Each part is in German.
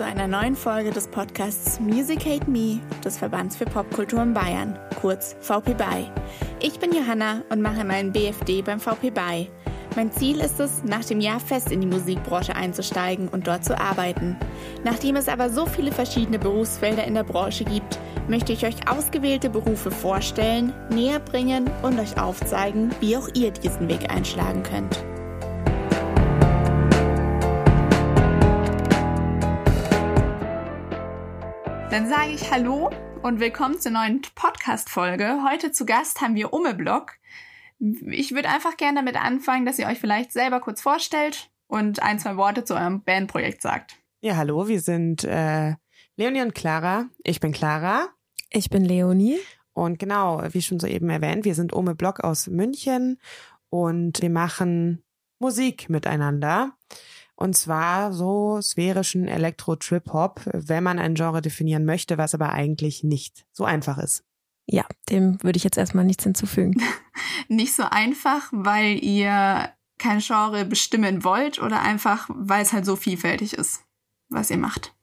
Zu einer neuen Folge des Podcasts Music Hate Me des Verbands für Popkultur in Bayern, kurz VP BY. Ich bin Johanna und mache meinen BFD beim VP BY. Mein Ziel ist es, nach dem Jahr fest in die Musikbranche einzusteigen und dort zu arbeiten. Nachdem es aber so viele verschiedene Berufsfelder in der Branche gibt, möchte ich euch ausgewählte Berufe vorstellen, näher bringen und euch aufzeigen, wie auch ihr diesen Weg einschlagen könnt. Dann sage ich Hallo und willkommen zur neuen Podcast-Folge. Heute zu Gast haben wir Umme Block. Ich würde einfach gerne damit anfangen, dass ihr euch vielleicht selber kurz vorstellt und ein, zwei Worte zu eurem Bandprojekt sagt. Ja, hallo, wir sind äh, Leonie und Clara. Ich bin Clara. Ich bin Leonie. Und genau, wie schon soeben erwähnt, wir sind Umme Block aus München und wir machen Musik miteinander. Und zwar so sphärischen Elektro-Trip-Hop, wenn man ein Genre definieren möchte, was aber eigentlich nicht so einfach ist. Ja, dem würde ich jetzt erstmal nichts hinzufügen. nicht so einfach, weil ihr kein Genre bestimmen wollt oder einfach, weil es halt so vielfältig ist, was ihr macht?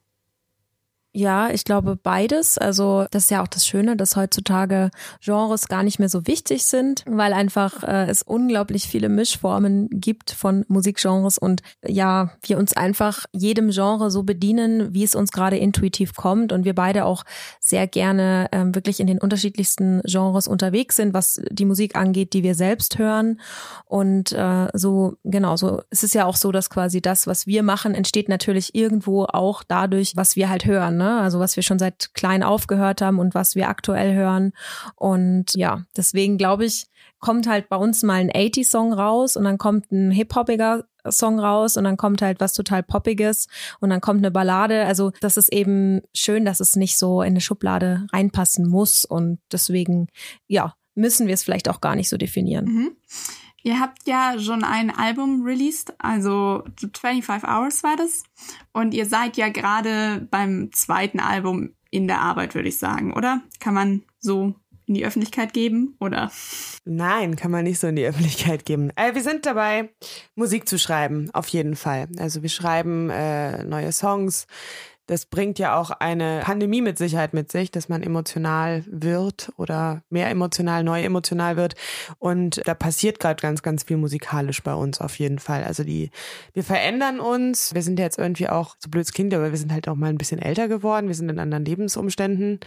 Ja, ich glaube beides. Also das ist ja auch das Schöne, dass heutzutage Genres gar nicht mehr so wichtig sind, weil einfach äh, es unglaublich viele Mischformen gibt von Musikgenres und ja, wir uns einfach jedem Genre so bedienen, wie es uns gerade intuitiv kommt und wir beide auch sehr gerne ähm, wirklich in den unterschiedlichsten Genres unterwegs sind, was die Musik angeht, die wir selbst hören. Und äh, so, genau, so es ist ja auch so, dass quasi das, was wir machen, entsteht natürlich irgendwo auch dadurch, was wir halt hören. Ne? Also was wir schon seit klein aufgehört haben und was wir aktuell hören. Und ja, deswegen glaube ich, kommt halt bei uns mal ein 80-Song raus und dann kommt ein hip-hopiger Song raus und dann kommt halt was total Poppiges und dann kommt eine Ballade. Also das ist eben schön, dass es nicht so in eine Schublade reinpassen muss und deswegen, ja, müssen wir es vielleicht auch gar nicht so definieren. Mhm. Ihr habt ja schon ein Album released, also 25 Hours war das. Und ihr seid ja gerade beim zweiten Album in der Arbeit, würde ich sagen, oder? Kann man so in die Öffentlichkeit geben, oder? Nein, kann man nicht so in die Öffentlichkeit geben. Äh, wir sind dabei, Musik zu schreiben, auf jeden Fall. Also wir schreiben äh, neue Songs das bringt ja auch eine Pandemie mit Sicherheit mit sich, dass man emotional wird oder mehr emotional, neu emotional wird. Und da passiert gerade ganz, ganz viel musikalisch bei uns auf jeden Fall. Also die, wir verändern uns. Wir sind jetzt irgendwie auch, so blöd es klingt, aber wir sind halt auch mal ein bisschen älter geworden. Wir sind in anderen Lebensumständen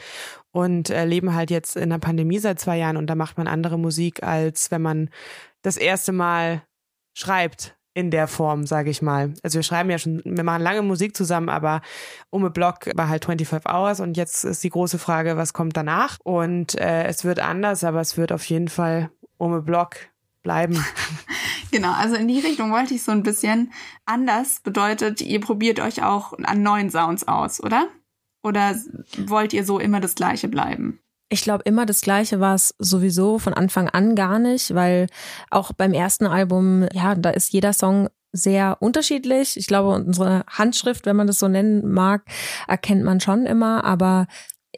und äh, leben halt jetzt in der Pandemie seit zwei Jahren und da macht man andere Musik, als wenn man das erste Mal schreibt in der Form, sage ich mal. Also wir schreiben ja schon, wir machen lange Musik zusammen, aber Ume Block war halt 25 Hours und jetzt ist die große Frage, was kommt danach? Und äh, es wird anders, aber es wird auf jeden Fall Ume Block bleiben. genau, also in die Richtung wollte ich so ein bisschen anders bedeutet, ihr probiert euch auch an neuen Sounds aus, oder? Oder wollt ihr so immer das gleiche bleiben? Ich glaube, immer das Gleiche war es sowieso von Anfang an gar nicht, weil auch beim ersten Album, ja, da ist jeder Song sehr unterschiedlich. Ich glaube, unsere Handschrift, wenn man das so nennen mag, erkennt man schon immer. Aber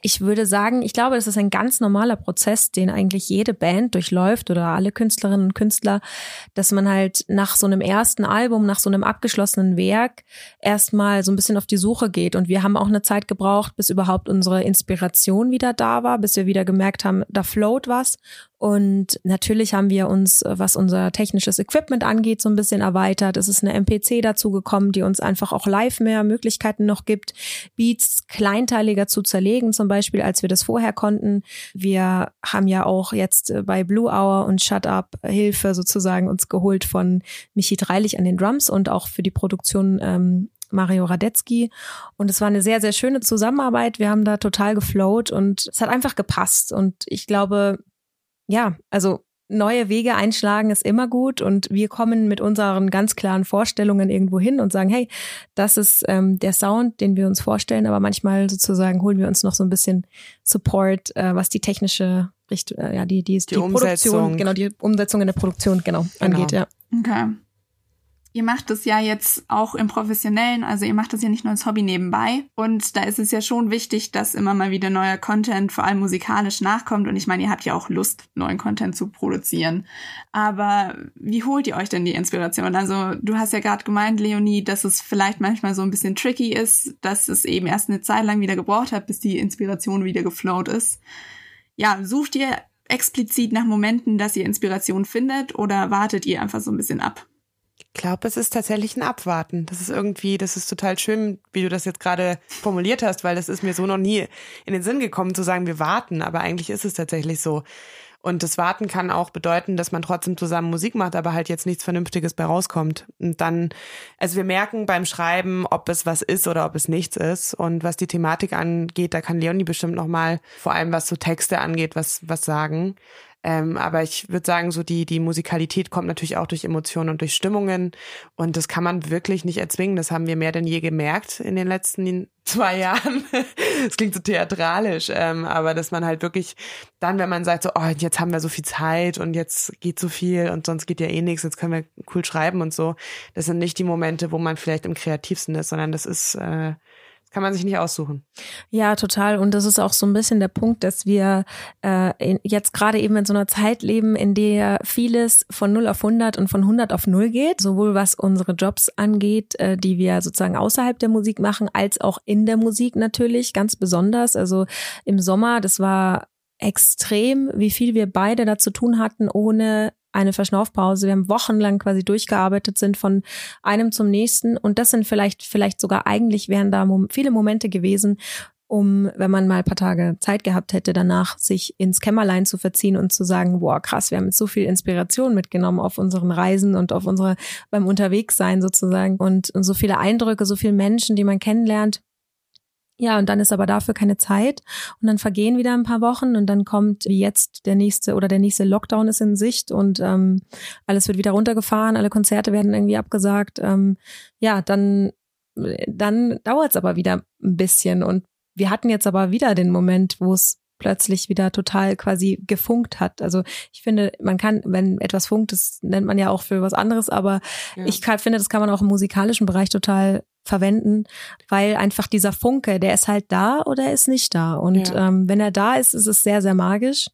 ich würde sagen, ich glaube, das ist ein ganz normaler Prozess, den eigentlich jede Band durchläuft oder alle Künstlerinnen und Künstler, dass man halt nach so einem ersten Album, nach so einem abgeschlossenen Werk erstmal so ein bisschen auf die Suche geht. Und wir haben auch eine Zeit gebraucht, bis überhaupt unsere Inspiration wieder da war, bis wir wieder gemerkt haben, da float was. Und natürlich haben wir uns, was unser technisches Equipment angeht, so ein bisschen erweitert. Es ist eine MPC dazu gekommen, die uns einfach auch live mehr Möglichkeiten noch gibt, Beats kleinteiliger zu zerlegen, zum Beispiel, als wir das vorher konnten. Wir haben ja auch jetzt bei Blue Hour und Shut Up Hilfe sozusagen uns geholt von Michi Dreilich an den Drums und auch für die Produktion ähm, Mario Radetzky. Und es war eine sehr, sehr schöne Zusammenarbeit. Wir haben da total geflowt und es hat einfach gepasst. Und ich glaube, ja, also neue Wege einschlagen ist immer gut und wir kommen mit unseren ganz klaren Vorstellungen irgendwo hin und sagen, hey, das ist ähm, der Sound, den wir uns vorstellen, aber manchmal sozusagen holen wir uns noch so ein bisschen Support, äh, was die technische Richtung, äh, ja, die, die, die, die Produktion, genau, die Umsetzung in der Produktion, genau, genau. angeht, ja. Okay. Ihr macht das ja jetzt auch im Professionellen, also ihr macht das ja nicht nur als Hobby nebenbei. Und da ist es ja schon wichtig, dass immer mal wieder neuer Content, vor allem musikalisch, nachkommt. Und ich meine, ihr habt ja auch Lust, neuen Content zu produzieren. Aber wie holt ihr euch denn die Inspiration? Also du hast ja gerade gemeint, Leonie, dass es vielleicht manchmal so ein bisschen tricky ist, dass es eben erst eine Zeit lang wieder gebraucht hat, bis die Inspiration wieder geflowt ist. Ja, sucht ihr explizit nach Momenten, dass ihr Inspiration findet oder wartet ihr einfach so ein bisschen ab? Glaube, es ist tatsächlich ein Abwarten. Das ist irgendwie, das ist total schön, wie du das jetzt gerade formuliert hast, weil das ist mir so noch nie in den Sinn gekommen zu sagen, wir warten. Aber eigentlich ist es tatsächlich so. Und das Warten kann auch bedeuten, dass man trotzdem zusammen Musik macht, aber halt jetzt nichts Vernünftiges bei rauskommt. Und dann, also wir merken beim Schreiben, ob es was ist oder ob es nichts ist. Und was die Thematik angeht, da kann Leonie bestimmt nochmal, vor allem was so Texte angeht, was, was sagen. Ähm, aber ich würde sagen, so die, die Musikalität kommt natürlich auch durch Emotionen und durch Stimmungen. Und das kann man wirklich nicht erzwingen. Das haben wir mehr denn je gemerkt in den letzten zwei Jahren. Es klingt so theatralisch, ähm, aber dass man halt wirklich dann, wenn man sagt, so, oh, jetzt haben wir so viel Zeit und jetzt geht so viel und sonst geht ja eh nichts, jetzt können wir cool schreiben und so. Das sind nicht die Momente, wo man vielleicht im kreativsten ist, sondern das ist äh, kann man sich nicht aussuchen. Ja, total. Und das ist auch so ein bisschen der Punkt, dass wir äh, jetzt gerade eben in so einer Zeit leben, in der vieles von 0 auf 100 und von 100 auf 0 geht, sowohl was unsere Jobs angeht, äh, die wir sozusagen außerhalb der Musik machen, als auch in der Musik natürlich, ganz besonders. Also im Sommer, das war extrem, wie viel wir beide da zu tun hatten, ohne eine Verschnaufpause. Wir haben wochenlang quasi durchgearbeitet, sind von einem zum nächsten. Und das sind vielleicht, vielleicht sogar eigentlich wären da viele Momente gewesen, um, wenn man mal ein paar Tage Zeit gehabt hätte, danach sich ins Kämmerlein zu verziehen und zu sagen, boah, krass, wir haben jetzt so viel Inspiration mitgenommen auf unseren Reisen und auf unsere, beim Unterwegssein sozusagen und, und so viele Eindrücke, so viele Menschen, die man kennenlernt. Ja, und dann ist aber dafür keine Zeit und dann vergehen wieder ein paar Wochen und dann kommt wie jetzt der nächste oder der nächste Lockdown ist in Sicht und ähm, alles wird wieder runtergefahren, alle Konzerte werden irgendwie abgesagt. Ähm, ja, dann dann dauert es aber wieder ein bisschen und wir hatten jetzt aber wieder den Moment, wo es plötzlich wieder total quasi gefunkt hat. Also ich finde, man kann, wenn etwas funkt, das nennt man ja auch für was anderes, aber ja. ich kann, finde, das kann man auch im musikalischen Bereich total verwenden, weil einfach dieser Funke, der ist halt da oder er ist nicht da. Und ja. ähm, wenn er da ist, ist es sehr, sehr magisch.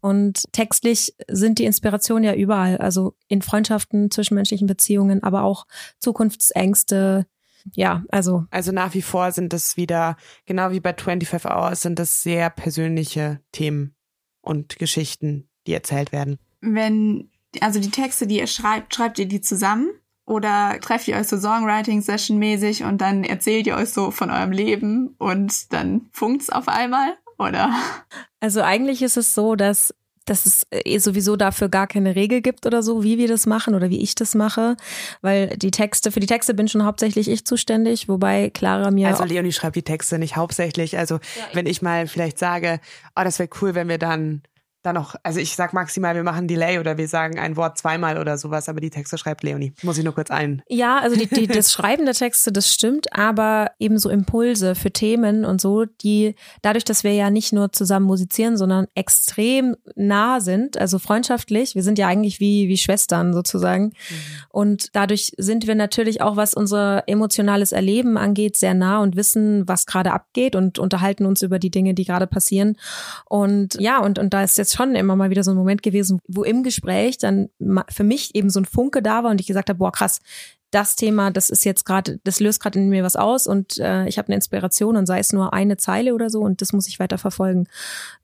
Und textlich sind die Inspirationen ja überall, also in Freundschaften, zwischenmenschlichen Beziehungen, aber auch Zukunftsängste, ja, also. Also nach wie vor sind es wieder, genau wie bei 25 Hours, sind das sehr persönliche Themen und Geschichten, die erzählt werden. Wenn, also die Texte, die ihr schreibt, schreibt ihr die zusammen? Oder trefft ihr euch so Songwriting-Session mäßig und dann erzählt ihr euch so von eurem Leben und dann funkt's auf einmal? Oder? Also eigentlich ist es so, dass dass es eh sowieso dafür gar keine Regel gibt oder so, wie wir das machen oder wie ich das mache, weil die Texte, für die Texte bin schon hauptsächlich ich zuständig, wobei Clara mir. Also Leonie schreibt die Texte nicht hauptsächlich. Also ja, wenn ich mal vielleicht sage, oh, das wäre cool, wenn wir dann dann noch, also ich sag maximal, wir machen Delay oder wir sagen ein Wort zweimal oder sowas, aber die Texte schreibt Leonie. Muss ich nur kurz ein. Ja, also die, die, das Schreiben der Texte, das stimmt, aber eben so Impulse für Themen und so, die dadurch, dass wir ja nicht nur zusammen musizieren, sondern extrem nah sind, also freundschaftlich, wir sind ja eigentlich wie, wie Schwestern sozusagen. Mhm. Und dadurch sind wir natürlich auch, was unser emotionales Erleben angeht, sehr nah und wissen, was gerade abgeht und unterhalten uns über die Dinge, die gerade passieren. Und ja, und, und da ist jetzt schon immer mal wieder so ein Moment gewesen, wo im Gespräch dann für mich eben so ein Funke da war und ich gesagt habe, boah, krass, das Thema, das ist jetzt gerade, das löst gerade in mir was aus und äh, ich habe eine Inspiration und sei es nur eine Zeile oder so und das muss ich weiter verfolgen.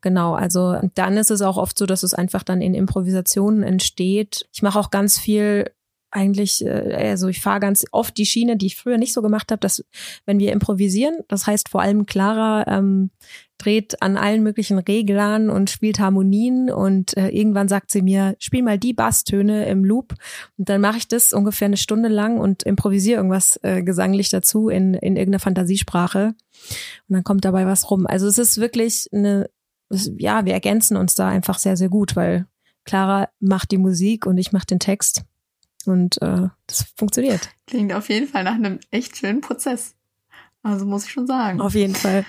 Genau, also dann ist es auch oft so, dass es einfach dann in Improvisationen entsteht. Ich mache auch ganz viel eigentlich, äh, also ich fahre ganz oft die Schiene, die ich früher nicht so gemacht habe, dass wenn wir improvisieren, das heißt vor allem Clara ähm, dreht an allen möglichen Reglern und spielt Harmonien und äh, irgendwann sagt sie mir, spiel mal die Basstöne im Loop und dann mache ich das ungefähr eine Stunde lang und improvisiere irgendwas äh, gesanglich dazu in, in irgendeiner Fantasiesprache und dann kommt dabei was rum. Also es ist wirklich eine, ja, wir ergänzen uns da einfach sehr, sehr gut, weil Clara macht die Musik und ich mache den Text. Und äh, das funktioniert. Klingt auf jeden Fall nach einem echt schönen Prozess. Also muss ich schon sagen. Auf jeden Fall.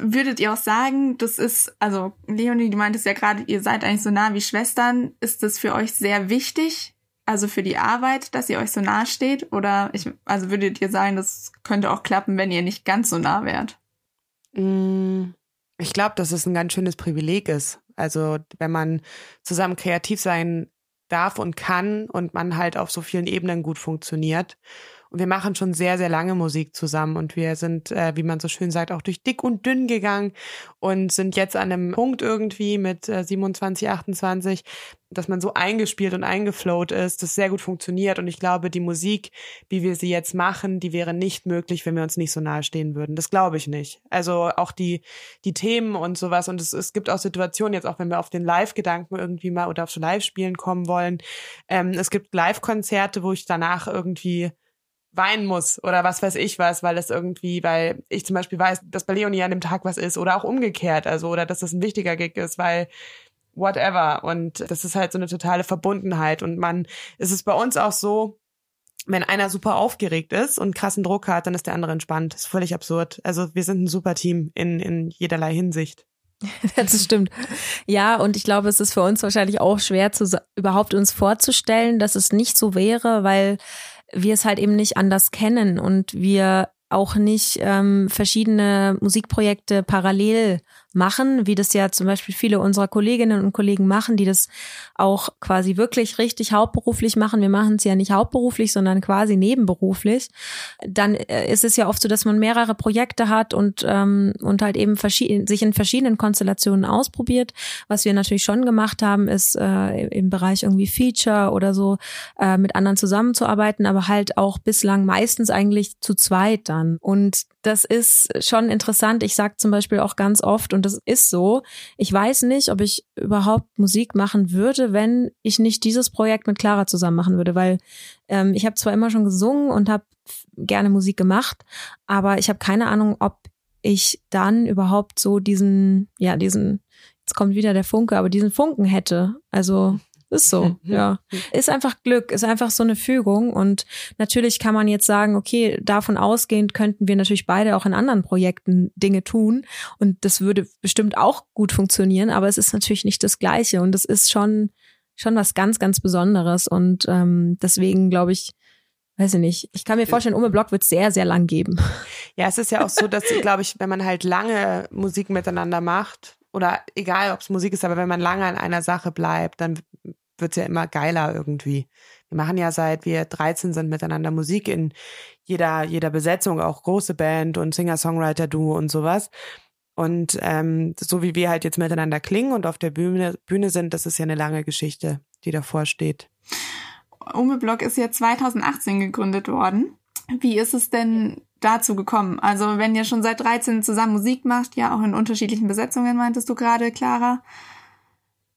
Würdet ihr auch sagen, das ist, also Leonie, du meintest ja gerade, ihr seid eigentlich so nah wie Schwestern. Ist das für euch sehr wichtig, also für die Arbeit, dass ihr euch so nah steht? Oder ich, also würdet ihr sagen, das könnte auch klappen, wenn ihr nicht ganz so nah wärt? Mm, ich glaube, dass es ein ganz schönes Privileg ist. Also wenn man zusammen kreativ sein darf und kann und man halt auf so vielen Ebenen gut funktioniert. Wir machen schon sehr, sehr lange Musik zusammen und wir sind, äh, wie man so schön sagt, auch durch dick und dünn gegangen und sind jetzt an einem Punkt irgendwie mit äh, 27, 28, dass man so eingespielt und eingeflowt ist, das sehr gut funktioniert. Und ich glaube, die Musik, wie wir sie jetzt machen, die wäre nicht möglich, wenn wir uns nicht so nahe stehen würden. Das glaube ich nicht. Also auch die, die Themen und sowas. Und es, es gibt auch Situationen, jetzt auch wenn wir auf den Live-Gedanken irgendwie mal oder auf so Live-Spielen kommen wollen. Ähm, es gibt Live-Konzerte, wo ich danach irgendwie weinen muss oder was weiß ich was, weil es irgendwie, weil ich zum Beispiel weiß, dass bei Leonie an dem Tag was ist oder auch umgekehrt, also oder dass das ein wichtiger Gig ist, weil whatever und das ist halt so eine totale Verbundenheit und man, es ist bei uns auch so, wenn einer super aufgeregt ist und krassen Druck hat, dann ist der andere entspannt. Das ist völlig absurd. Also wir sind ein super Team in, in jederlei Hinsicht. Das stimmt. Ja, und ich glaube, es ist für uns wahrscheinlich auch schwer, zu, überhaupt uns vorzustellen, dass es nicht so wäre, weil wir es halt eben nicht anders kennen und wir auch nicht ähm, verschiedene Musikprojekte parallel machen, wie das ja zum Beispiel viele unserer Kolleginnen und Kollegen machen, die das auch quasi wirklich richtig hauptberuflich machen. Wir machen es ja nicht hauptberuflich, sondern quasi nebenberuflich. Dann äh, ist es ja oft so, dass man mehrere Projekte hat und, ähm, und halt eben sich in verschiedenen Konstellationen ausprobiert. Was wir natürlich schon gemacht haben, ist äh, im Bereich irgendwie Feature oder so äh, mit anderen zusammenzuarbeiten, aber halt auch bislang meistens eigentlich zu zweit dann. Und das ist schon interessant. Ich sage zum Beispiel auch ganz oft, und das ist so, ich weiß nicht, ob ich überhaupt Musik machen würde, wenn ich nicht dieses Projekt mit Clara zusammen machen würde, weil ähm, ich habe zwar immer schon gesungen und habe gerne Musik gemacht, aber ich habe keine Ahnung, ob ich dann überhaupt so diesen, ja, diesen, jetzt kommt wieder der Funke, aber diesen Funken hätte. Also ist so, ja. Ist einfach Glück, ist einfach so eine Fügung. Und natürlich kann man jetzt sagen, okay, davon ausgehend könnten wir natürlich beide auch in anderen Projekten Dinge tun. Und das würde bestimmt auch gut funktionieren, aber es ist natürlich nicht das Gleiche. Und es ist schon, schon was ganz, ganz Besonderes. Und ähm, deswegen glaube ich, weiß ich nicht. Ich kann mir vorstellen, Ume Block wird es sehr, sehr lang geben. Ja, es ist ja auch so, dass, glaube ich, wenn man halt lange Musik miteinander macht, oder egal, ob es Musik ist, aber wenn man lange an einer Sache bleibt, dann wird's ja immer geiler irgendwie. Wir machen ja seit wir 13 sind miteinander Musik in jeder, jeder Besetzung, auch große Band und Singer-Songwriter-Duo und sowas. Und ähm, so wie wir halt jetzt miteinander klingen und auf der Bühne, Bühne sind, das ist ja eine lange Geschichte, die davor steht. Umeblock ist ja 2018 gegründet worden. Wie ist es denn dazu gekommen? Also wenn ihr schon seit 13 zusammen Musik macht, ja auch in unterschiedlichen Besetzungen, meintest du gerade, Clara,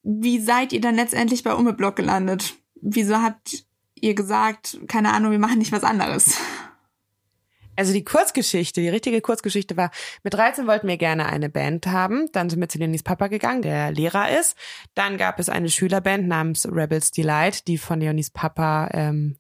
wie seid ihr dann letztendlich bei Umeblock gelandet? Wieso habt ihr gesagt, keine Ahnung, wir machen nicht was anderes? Also die Kurzgeschichte, die richtige Kurzgeschichte war, mit 13 wollten wir gerne eine Band haben. Dann sind wir zu Leonis Papa gegangen, der Lehrer ist. Dann gab es eine Schülerband namens Rebels Delight, die von Leonis Papa ähm,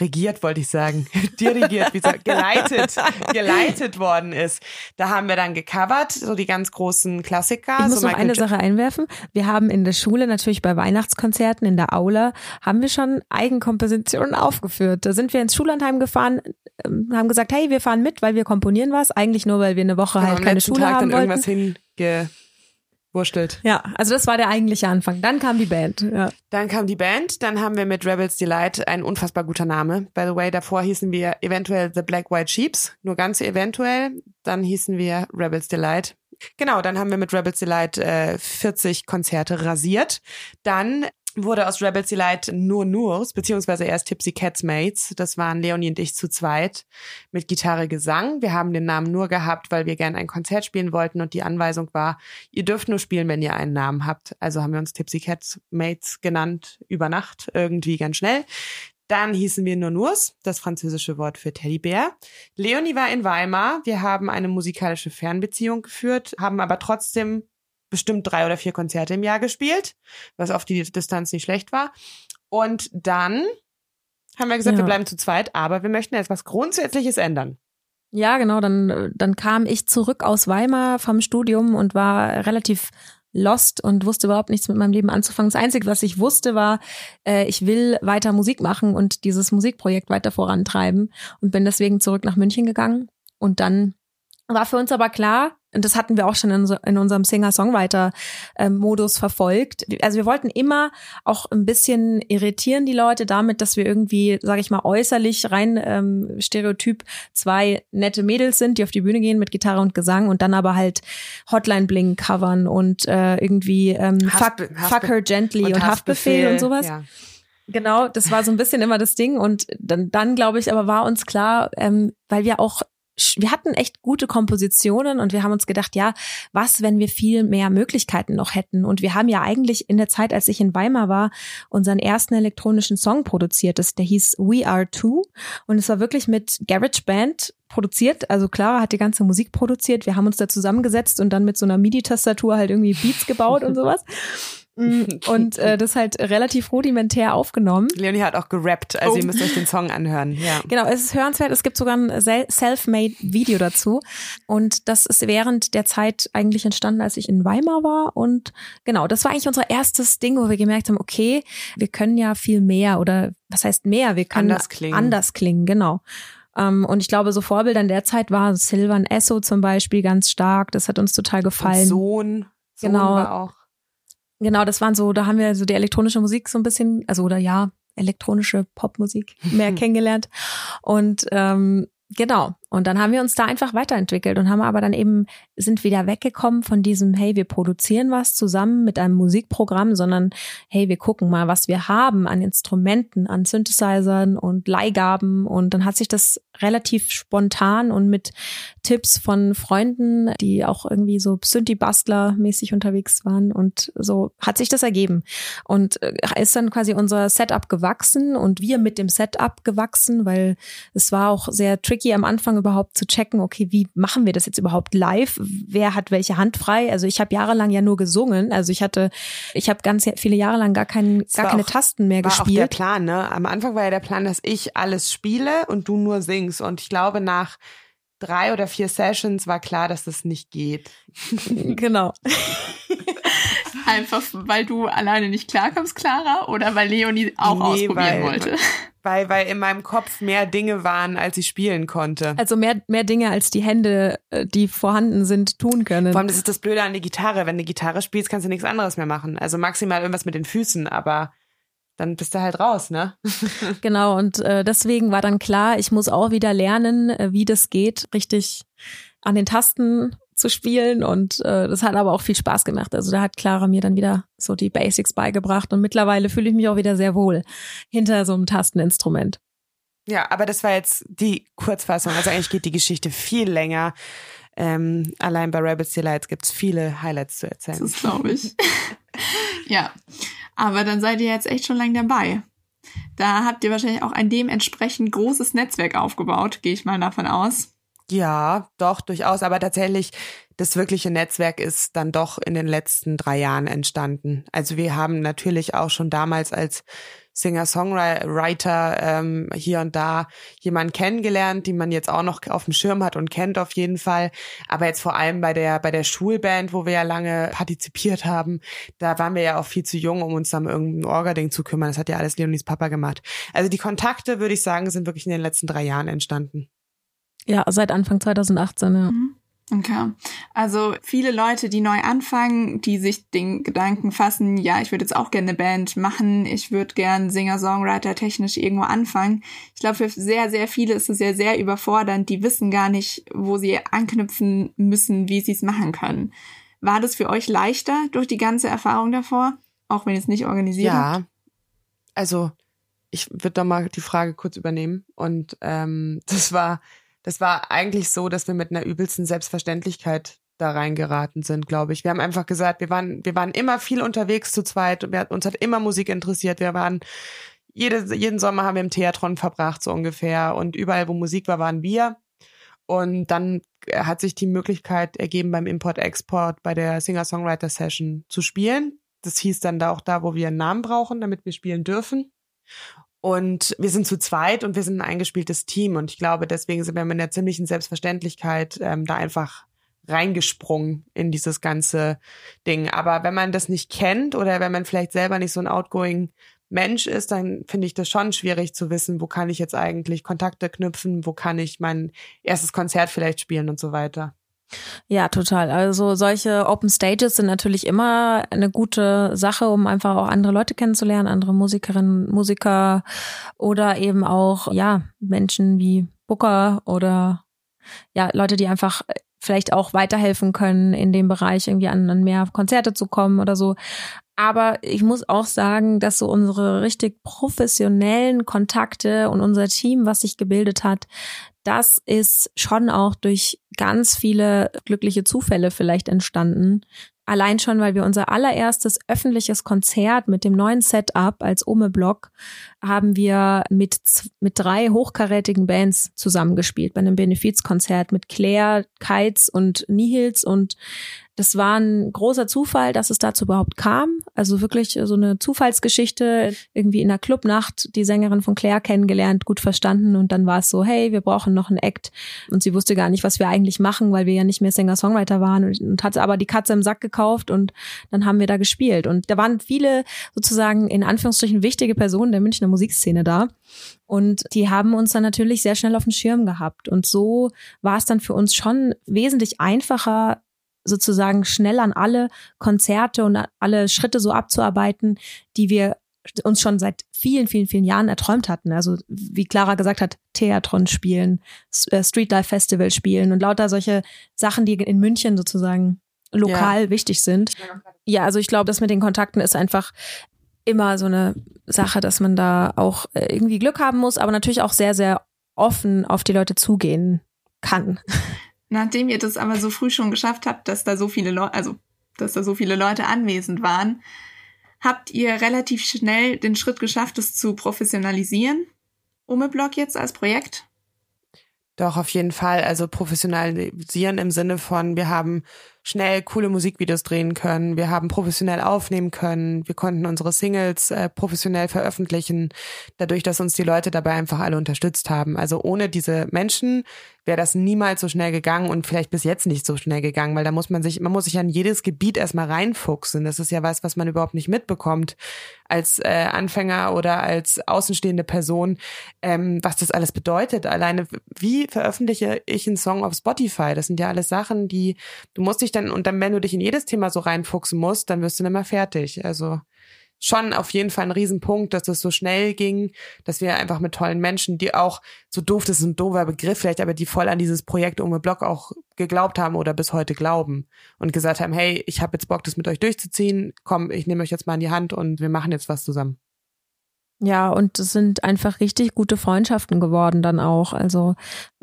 regiert, wollte ich sagen, dirigiert, wie gesagt, geleitet, geleitet worden ist. Da haben wir dann gecovert, so die ganz großen Klassiker. Ich muss so noch eine Sache einwerfen. Wir haben in der Schule natürlich bei Weihnachtskonzerten in der Aula haben wir schon Eigenkompositionen aufgeführt. Da sind wir ins Schullandheim gefahren, ähm, haben gesagt, hey, wir fahren mit, weil wir komponieren was. Eigentlich nur, weil wir eine Woche genau, halt keine Schule Tag haben dann wollten. irgendwas hinge wurstelt. Ja, also das war der eigentliche Anfang. Dann kam die Band. Ja. Dann kam die Band, dann haben wir mit Rebels Delight ein unfassbar guter Name. By the way, davor hießen wir eventuell The Black White Sheeps, nur ganz eventuell. Dann hießen wir Rebels Delight. Genau, dann haben wir mit Rebels Delight äh, 40 Konzerte rasiert. Dann wurde aus Rebels Delight nur Nurs, beziehungsweise erst Tipsy Cats Mates. Das waren Leonie und ich zu zweit mit Gitarre, Gesang. Wir haben den Namen nur gehabt, weil wir gerne ein Konzert spielen wollten und die Anweisung war, ihr dürft nur spielen, wenn ihr einen Namen habt. Also haben wir uns Tipsy Cats Mates genannt, über Nacht, irgendwie ganz schnell. Dann hießen wir nur Nurs, das französische Wort für Teddybär. Leonie war in Weimar. Wir haben eine musikalische Fernbeziehung geführt, haben aber trotzdem bestimmt drei oder vier Konzerte im Jahr gespielt, was auf die Distanz nicht schlecht war. Und dann haben wir gesagt, ja. wir bleiben zu zweit, aber wir möchten jetzt was Grundsätzliches ändern. Ja, genau. Dann, dann kam ich zurück aus Weimar vom Studium und war relativ lost und wusste überhaupt nichts mit meinem Leben anzufangen. Das Einzige, was ich wusste, war, äh, ich will weiter Musik machen und dieses Musikprojekt weiter vorantreiben und bin deswegen zurück nach München gegangen. Und dann war für uns aber klar, und das hatten wir auch schon in, in unserem Singer-Songwriter-Modus verfolgt. Also wir wollten immer auch ein bisschen irritieren die Leute damit, dass wir irgendwie, sage ich mal, äußerlich rein ähm, stereotyp zwei nette Mädels sind, die auf die Bühne gehen mit Gitarre und Gesang und dann aber halt Hotline Bling covern und äh, irgendwie ähm, Haftbe fuck, fuck Her Gently und, und Haftbefehl, Haftbefehl und sowas. Ja. Genau, das war so ein bisschen immer das Ding. Und dann, dann glaube ich, aber war uns klar, ähm, weil wir auch wir hatten echt gute Kompositionen und wir haben uns gedacht, ja, was, wenn wir viel mehr Möglichkeiten noch hätten? Und wir haben ja eigentlich in der Zeit, als ich in Weimar war, unseren ersten elektronischen Song produziert. Das, der hieß We Are Two und es war wirklich mit Garage Band produziert. Also Clara hat die ganze Musik produziert. Wir haben uns da zusammengesetzt und dann mit so einer MIDI-Tastatur halt irgendwie Beats gebaut und sowas. Mm, und äh, das halt relativ rudimentär aufgenommen. Leonie hat auch gerappt, also oh. ihr müsst euch den Song anhören. Ja. Genau, es ist hörenswert. Es gibt sogar ein self-made Video dazu. Und das ist während der Zeit eigentlich entstanden, als ich in Weimar war. Und genau, das war eigentlich unser erstes Ding, wo wir gemerkt haben, okay, wir können ja viel mehr oder was heißt mehr? Wir können anders klingen. Anders klingen, genau. Um, ähm, und ich glaube, so Vorbilder in der Zeit war Silvan Esso zum Beispiel ganz stark. Das hat uns total gefallen. Und Sohn. Sohn genau. war auch Genau, das waren so, da haben wir so die elektronische Musik so ein bisschen, also oder ja, elektronische Popmusik mehr kennengelernt. Und ähm, genau, und dann haben wir uns da einfach weiterentwickelt und haben aber dann eben, sind wieder weggekommen von diesem, hey, wir produzieren was zusammen mit einem Musikprogramm, sondern hey, wir gucken mal, was wir haben an Instrumenten, an Synthesizern und Leihgaben. Und dann hat sich das relativ spontan und mit Tipps von Freunden, die auch irgendwie so Synthi-Bastler-mäßig unterwegs waren. Und so hat sich das ergeben. Und äh, ist dann quasi unser Setup gewachsen und wir mit dem Setup gewachsen, weil es war auch sehr tricky am Anfang überhaupt zu checken, okay, wie machen wir das jetzt überhaupt live? Wer hat welche Hand frei? Also ich habe jahrelang ja nur gesungen. Also ich hatte, ich habe ganz viele Jahre lang gar, kein, gar keine auch, Tasten mehr war gespielt. Auch der Plan, ne? Am Anfang war ja der Plan, dass ich alles spiele und du nur singst. Und ich glaube, nach drei oder vier Sessions war klar, dass das nicht geht. genau. Einfach, weil du alleine nicht klarkommst, Clara, oder weil Leonie auch nee, ausprobieren weil, wollte? Weil, weil in meinem Kopf mehr Dinge waren, als ich spielen konnte. Also mehr, mehr Dinge, als die Hände, äh, die vorhanden sind, tun können. Vor allem, das ist das Blöde an der Gitarre. Wenn du Gitarre spielst, kannst du nichts anderes mehr machen. Also maximal irgendwas mit den Füßen, aber dann bist du halt raus, ne? genau, und äh, deswegen war dann klar, ich muss auch wieder lernen, äh, wie das geht, richtig an den Tasten zu spielen und äh, das hat aber auch viel Spaß gemacht. Also da hat Clara mir dann wieder so die Basics beigebracht und mittlerweile fühle ich mich auch wieder sehr wohl hinter so einem Tasteninstrument. Ja, aber das war jetzt die Kurzfassung. Also eigentlich geht die Geschichte viel länger. Ähm, allein bei Rabbit's Delights gibt's viele Highlights zu erzählen. Das glaube ich. ja, aber dann seid ihr jetzt echt schon lang dabei. Da habt ihr wahrscheinlich auch ein dementsprechend großes Netzwerk aufgebaut, gehe ich mal davon aus. Ja, doch, durchaus. Aber tatsächlich, das wirkliche Netzwerk ist dann doch in den letzten drei Jahren entstanden. Also wir haben natürlich auch schon damals als Singer-Songwriter ähm, hier und da jemanden kennengelernt, die man jetzt auch noch auf dem Schirm hat und kennt auf jeden Fall. Aber jetzt vor allem bei der bei der Schulband, wo wir ja lange partizipiert haben, da waren wir ja auch viel zu jung, um uns dann irgendein Orga-Ding zu kümmern. Das hat ja alles Leonis Papa gemacht. Also die Kontakte, würde ich sagen, sind wirklich in den letzten drei Jahren entstanden. Ja, seit Anfang 2018, ja. Mhm. Okay. Also viele Leute, die neu anfangen, die sich den Gedanken fassen, ja, ich würde jetzt auch gerne eine Band machen, ich würde gern Singer-Songwriter technisch irgendwo anfangen. Ich glaube, für sehr, sehr viele ist es ja sehr überfordernd. Die wissen gar nicht, wo sie anknüpfen müssen, wie sie es machen können. War das für euch leichter durch die ganze Erfahrung davor? Auch wenn ihr es nicht organisiert Ja. Habt? Also, ich würde da mal die Frage kurz übernehmen. Und ähm, das war das war eigentlich so, dass wir mit einer übelsten Selbstverständlichkeit da reingeraten sind, glaube ich. Wir haben einfach gesagt, wir waren, wir waren immer viel unterwegs zu zweit. Wir, uns hat immer Musik interessiert. Wir waren jede, jeden Sommer haben wir im Theatron verbracht, so ungefähr. Und überall, wo Musik war, waren wir. Und dann hat sich die Möglichkeit ergeben, beim Import-Export bei der Singer-Songwriter-Session zu spielen. Das hieß dann da auch da, wo wir einen Namen brauchen, damit wir spielen dürfen. Und wir sind zu zweit und wir sind ein eingespieltes Team. Und ich glaube, deswegen sind wir mit einer ziemlichen Selbstverständlichkeit ähm, da einfach reingesprungen in dieses ganze Ding. Aber wenn man das nicht kennt oder wenn man vielleicht selber nicht so ein outgoing Mensch ist, dann finde ich das schon schwierig zu wissen, wo kann ich jetzt eigentlich Kontakte knüpfen, wo kann ich mein erstes Konzert vielleicht spielen und so weiter. Ja, total. Also solche Open Stages sind natürlich immer eine gute Sache, um einfach auch andere Leute kennenzulernen, andere Musikerinnen, Musiker oder eben auch, ja, Menschen wie Booker oder ja, Leute, die einfach vielleicht auch weiterhelfen können, in dem Bereich irgendwie an, an mehr Konzerte zu kommen oder so. Aber ich muss auch sagen, dass so unsere richtig professionellen Kontakte und unser Team, was sich gebildet hat, das ist schon auch durch ganz viele glückliche Zufälle vielleicht entstanden. Allein schon, weil wir unser allererstes öffentliches Konzert mit dem neuen Setup als Ome-Block haben wir mit, mit drei hochkarätigen Bands zusammengespielt bei einem Benefizkonzert mit Claire, Kites und Nihils und das war ein großer Zufall, dass es dazu überhaupt kam. Also wirklich so eine Zufallsgeschichte. Irgendwie in der Clubnacht die Sängerin von Claire kennengelernt, gut verstanden. Und dann war es so, hey, wir brauchen noch einen Act. Und sie wusste gar nicht, was wir eigentlich machen, weil wir ja nicht mehr Singer-Songwriter waren und, und hat aber die Katze im Sack gekauft und dann haben wir da gespielt. Und da waren viele sozusagen in Anführungsstrichen wichtige Personen der Münchner Musikszene da. Und die haben uns dann natürlich sehr schnell auf dem Schirm gehabt. Und so war es dann für uns schon wesentlich einfacher, sozusagen schnell an alle Konzerte und alle Schritte so abzuarbeiten, die wir uns schon seit vielen, vielen, vielen Jahren erträumt hatten. Also wie Clara gesagt hat, Theatron spielen, äh, Streetlife Festival spielen und lauter solche Sachen, die in München sozusagen lokal ja. wichtig sind. Ja, also ich glaube, das mit den Kontakten ist einfach immer so eine Sache, dass man da auch äh, irgendwie Glück haben muss, aber natürlich auch sehr, sehr offen auf die Leute zugehen kann. Nachdem ihr das aber so früh schon geschafft habt, dass da so viele Leute, also dass da so viele Leute anwesend waren, habt ihr relativ schnell den Schritt geschafft, es zu professionalisieren. Umeblock jetzt als Projekt? Doch, auf jeden Fall. Also professionalisieren im Sinne von, wir haben schnell coole Musikvideos drehen können, wir haben professionell aufnehmen können, wir konnten unsere Singles äh, professionell veröffentlichen, dadurch, dass uns die Leute dabei einfach alle unterstützt haben. Also ohne diese Menschen wäre das niemals so schnell gegangen und vielleicht bis jetzt nicht so schnell gegangen, weil da muss man sich, man muss sich an jedes Gebiet erstmal reinfuchsen. Das ist ja was, was man überhaupt nicht mitbekommt als äh, Anfänger oder als außenstehende Person, ähm, was das alles bedeutet. Alleine, wie veröffentliche ich einen Song auf Spotify? Das sind ja alles Sachen, die, du musst dich dann, und dann, wenn du dich in jedes Thema so reinfuchsen musst, dann wirst du nicht mehr fertig. Also schon auf jeden Fall ein Riesenpunkt, dass das so schnell ging, dass wir einfach mit tollen Menschen, die auch, so doof, das ist ein doofer Begriff vielleicht, aber die voll an dieses Projekt Ome Block auch geglaubt haben oder bis heute glauben und gesagt haben, hey, ich habe jetzt Bock, das mit euch durchzuziehen, komm, ich nehme euch jetzt mal in die Hand und wir machen jetzt was zusammen. Ja, und es sind einfach richtig gute Freundschaften geworden dann auch. Also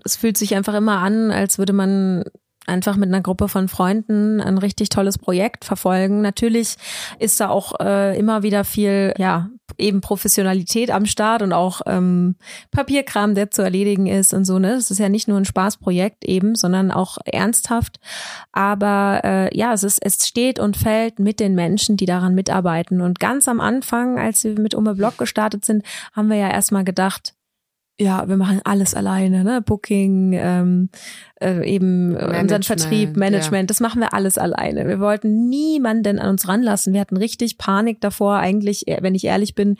es fühlt sich einfach immer an, als würde man einfach mit einer Gruppe von Freunden ein richtig tolles Projekt verfolgen. Natürlich ist da auch äh, immer wieder viel, ja, eben Professionalität am Start und auch ähm, Papierkram, der zu erledigen ist und so. Ne, es ist ja nicht nur ein Spaßprojekt eben, sondern auch ernsthaft. Aber äh, ja, es ist, es steht und fällt mit den Menschen, die daran mitarbeiten. Und ganz am Anfang, als wir mit Ume Blog gestartet sind, haben wir ja erstmal gedacht, ja, wir machen alles alleine, ne? Booking, ähm, äh, eben unseren Vertrieb, Management, ja. das machen wir alles alleine. Wir wollten niemanden an uns ranlassen. Wir hatten richtig Panik davor, eigentlich, äh, wenn ich ehrlich bin,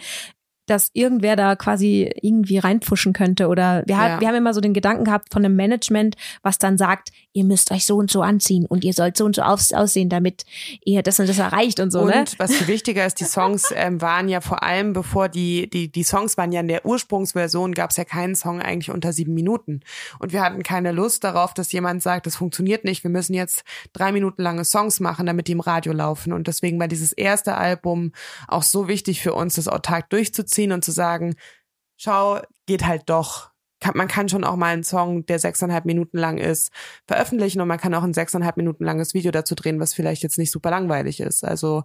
dass irgendwer da quasi irgendwie reinpfuschen könnte oder wir, ja. wir haben immer so den Gedanken gehabt von einem Management, was dann sagt, ihr müsst euch so und so anziehen und ihr sollt so und so aussehen, damit ihr das und das erreicht und so. Und ne? was viel wichtiger ist, die Songs ähm, waren ja vor allem, bevor die, die, die Songs waren ja in der Ursprungsversion, gab es ja keinen Song eigentlich unter sieben Minuten. Und wir hatten keine Lust darauf, dass jemand sagt, das funktioniert nicht, wir müssen jetzt drei Minuten lange Songs machen, damit die im Radio laufen. Und deswegen war dieses erste Album auch so wichtig für uns, das autark durchzuziehen ziehen und zu sagen, schau, geht halt doch. Man kann schon auch mal einen Song, der sechseinhalb Minuten lang ist, veröffentlichen und man kann auch ein sechseinhalb Minuten langes Video dazu drehen, was vielleicht jetzt nicht super langweilig ist. Also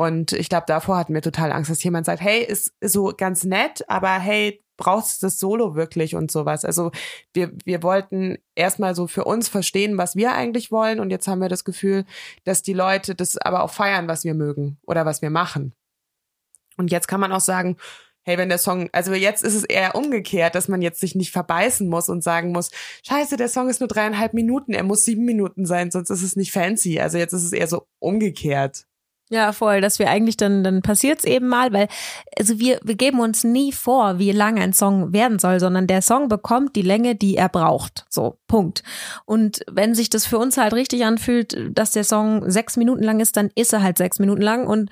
und ich glaube, davor hatten wir total Angst, dass jemand sagt, hey, ist, so ganz nett, aber hey, brauchst du das Solo wirklich und sowas. Also wir, wir wollten erstmal so für uns verstehen, was wir eigentlich wollen. Und jetzt haben wir das Gefühl, dass die Leute das aber auch feiern, was wir mögen oder was wir machen. Und jetzt kann man auch sagen, hey, wenn der Song, also jetzt ist es eher umgekehrt, dass man jetzt sich nicht verbeißen muss und sagen muss, scheiße, der Song ist nur dreieinhalb Minuten, er muss sieben Minuten sein, sonst ist es nicht fancy. Also jetzt ist es eher so umgekehrt. Ja, voll, dass wir eigentlich dann, dann passiert's eben mal, weil, also wir, wir geben uns nie vor, wie lang ein Song werden soll, sondern der Song bekommt die Länge, die er braucht. So, Punkt. Und wenn sich das für uns halt richtig anfühlt, dass der Song sechs Minuten lang ist, dann ist er halt sechs Minuten lang und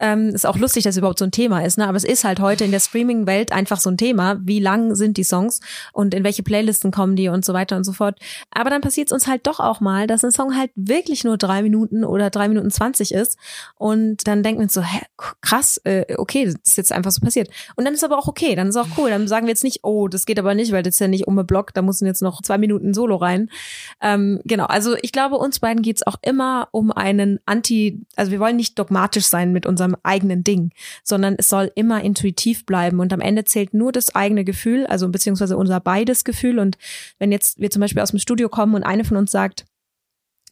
ähm, ist auch lustig, dass es überhaupt so ein Thema ist, ne? Aber es ist halt heute in der Streaming-Welt einfach so ein Thema. Wie lang sind die Songs und in welche Playlisten kommen die und so weiter und so fort. Aber dann passiert es uns halt doch auch mal, dass ein Song halt wirklich nur drei Minuten oder drei Minuten zwanzig ist. Und dann denken wir uns so, hä, krass, äh, okay, das ist jetzt einfach so passiert. Und dann ist aber auch okay, dann ist auch cool. Dann sagen wir jetzt nicht, oh, das geht aber nicht, weil das ist ja nicht um Block, da müssen jetzt noch zwei Minuten Solo rein. Ähm, genau, also ich glaube, uns beiden geht's auch immer um einen Anti, also wir wollen nicht dogmatisch sein mit unserem unserem eigenen Ding, sondern es soll immer intuitiv bleiben. Und am Ende zählt nur das eigene Gefühl, also beziehungsweise unser beides Gefühl. Und wenn jetzt wir zum Beispiel aus dem Studio kommen und eine von uns sagt,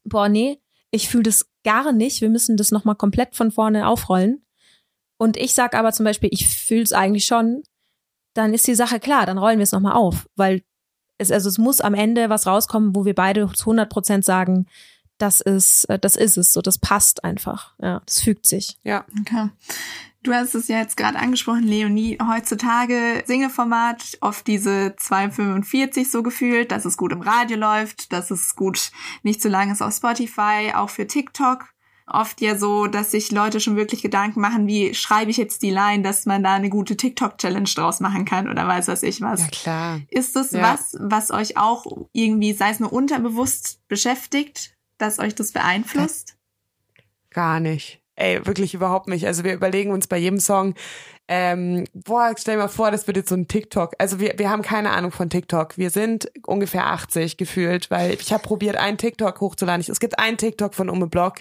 boah, nee, ich fühle das gar nicht, wir müssen das nochmal komplett von vorne aufrollen. Und ich sag aber zum Beispiel, ich fühle es eigentlich schon, dann ist die Sache klar, dann rollen wir es nochmal auf, weil es, also es muss am Ende was rauskommen, wo wir beide zu 100 Prozent sagen, das ist, äh, das ist es, so das passt einfach. Ja, das fügt sich. Ja. Okay. Du hast es ja jetzt gerade angesprochen, Leonie, heutzutage Singeformat, oft diese 2,45 so gefühlt, dass es gut im Radio läuft, dass es gut nicht zu lang ist auf Spotify, auch für TikTok. Oft ja so, dass sich Leute schon wirklich Gedanken machen, wie schreibe ich jetzt die Line, dass man da eine gute TikTok-Challenge draus machen kann oder weiß was ich was. Ja, klar. Ist das Ja. was, was euch auch irgendwie, sei es nur unterbewusst beschäftigt, dass euch das beeinflusst? Gar nicht. Ey, wirklich überhaupt nicht. Also wir überlegen uns bei jedem Song, ähm, boah, stell dir mal vor, das wird jetzt so ein TikTok. Also wir, wir haben keine Ahnung von TikTok. Wir sind ungefähr 80 gefühlt, weil ich habe probiert, einen TikTok hochzuladen. Ich- Es gibt einen TikTok von Ume Block.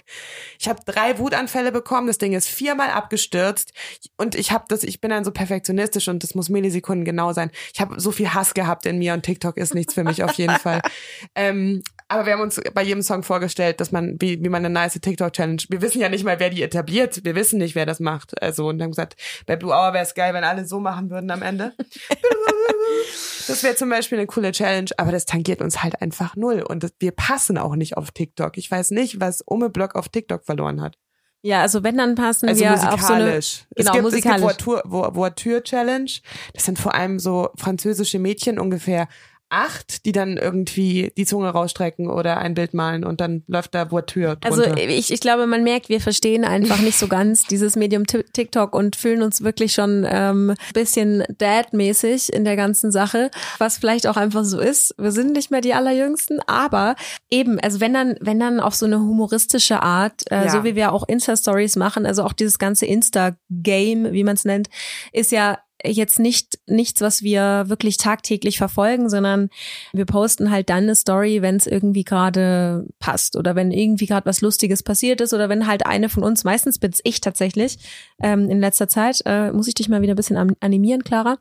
Ich habe drei Wutanfälle bekommen. Das Ding ist viermal abgestürzt und ich habe das. Ich bin dann so perfektionistisch und das muss Millisekunden genau sein. Ich habe so viel Hass gehabt in mir und TikTok ist nichts für mich auf jeden Fall. Ähm, aber wir haben uns bei jedem Song vorgestellt, dass man, wie, wie man eine nice TikTok-Challenge, wir wissen ja nicht mal, wer die etabliert. Wir wissen nicht, wer das macht. Also, und haben gesagt, bei Blue Hour wäre es geil, wenn alle so machen würden am Ende. das wäre zum Beispiel eine coole Challenge, aber das tangiert uns halt einfach null. Und das, wir passen auch nicht auf TikTok. Ich weiß nicht, was Ume Block auf TikTok verloren hat. Ja, also wenn dann passen Also wir musikalisch. auf so eine es genau gibt, musikalisch. Es gibt Voiture- Vo- Voiture-Challenge. Das sind vor allem so französische Mädchen, ungefähr acht, die dann irgendwie die Zunge rausstrecken oder ein Bild malen und dann läuft da Voiture drunter. Also ich, ich glaube, man merkt, wir verstehen einfach nicht so ganz dieses Medium Ti- TikTok und fühlen uns wirklich schon ähm, bisschen Dad-mäßig in der ganzen Sache, was vielleicht auch einfach so ist. Wir sind nicht mehr die allerjüngsten, aber eben, also wenn dann, wenn dann auf so eine humoristische Art, äh, Ja. so wie wir auch Insta-Stories machen, also auch dieses ganze Insta-Game, wie man es nennt, ist ja jetzt nicht nichts, was wir wirklich tagtäglich verfolgen, sondern wir posten halt dann eine Story, wenn es irgendwie gerade passt oder wenn irgendwie gerade was Lustiges passiert ist oder wenn halt eine von uns, meistens bin's ich tatsächlich, ähm, in letzter Zeit, äh, muss ich dich mal wieder ein bisschen animieren, Clara,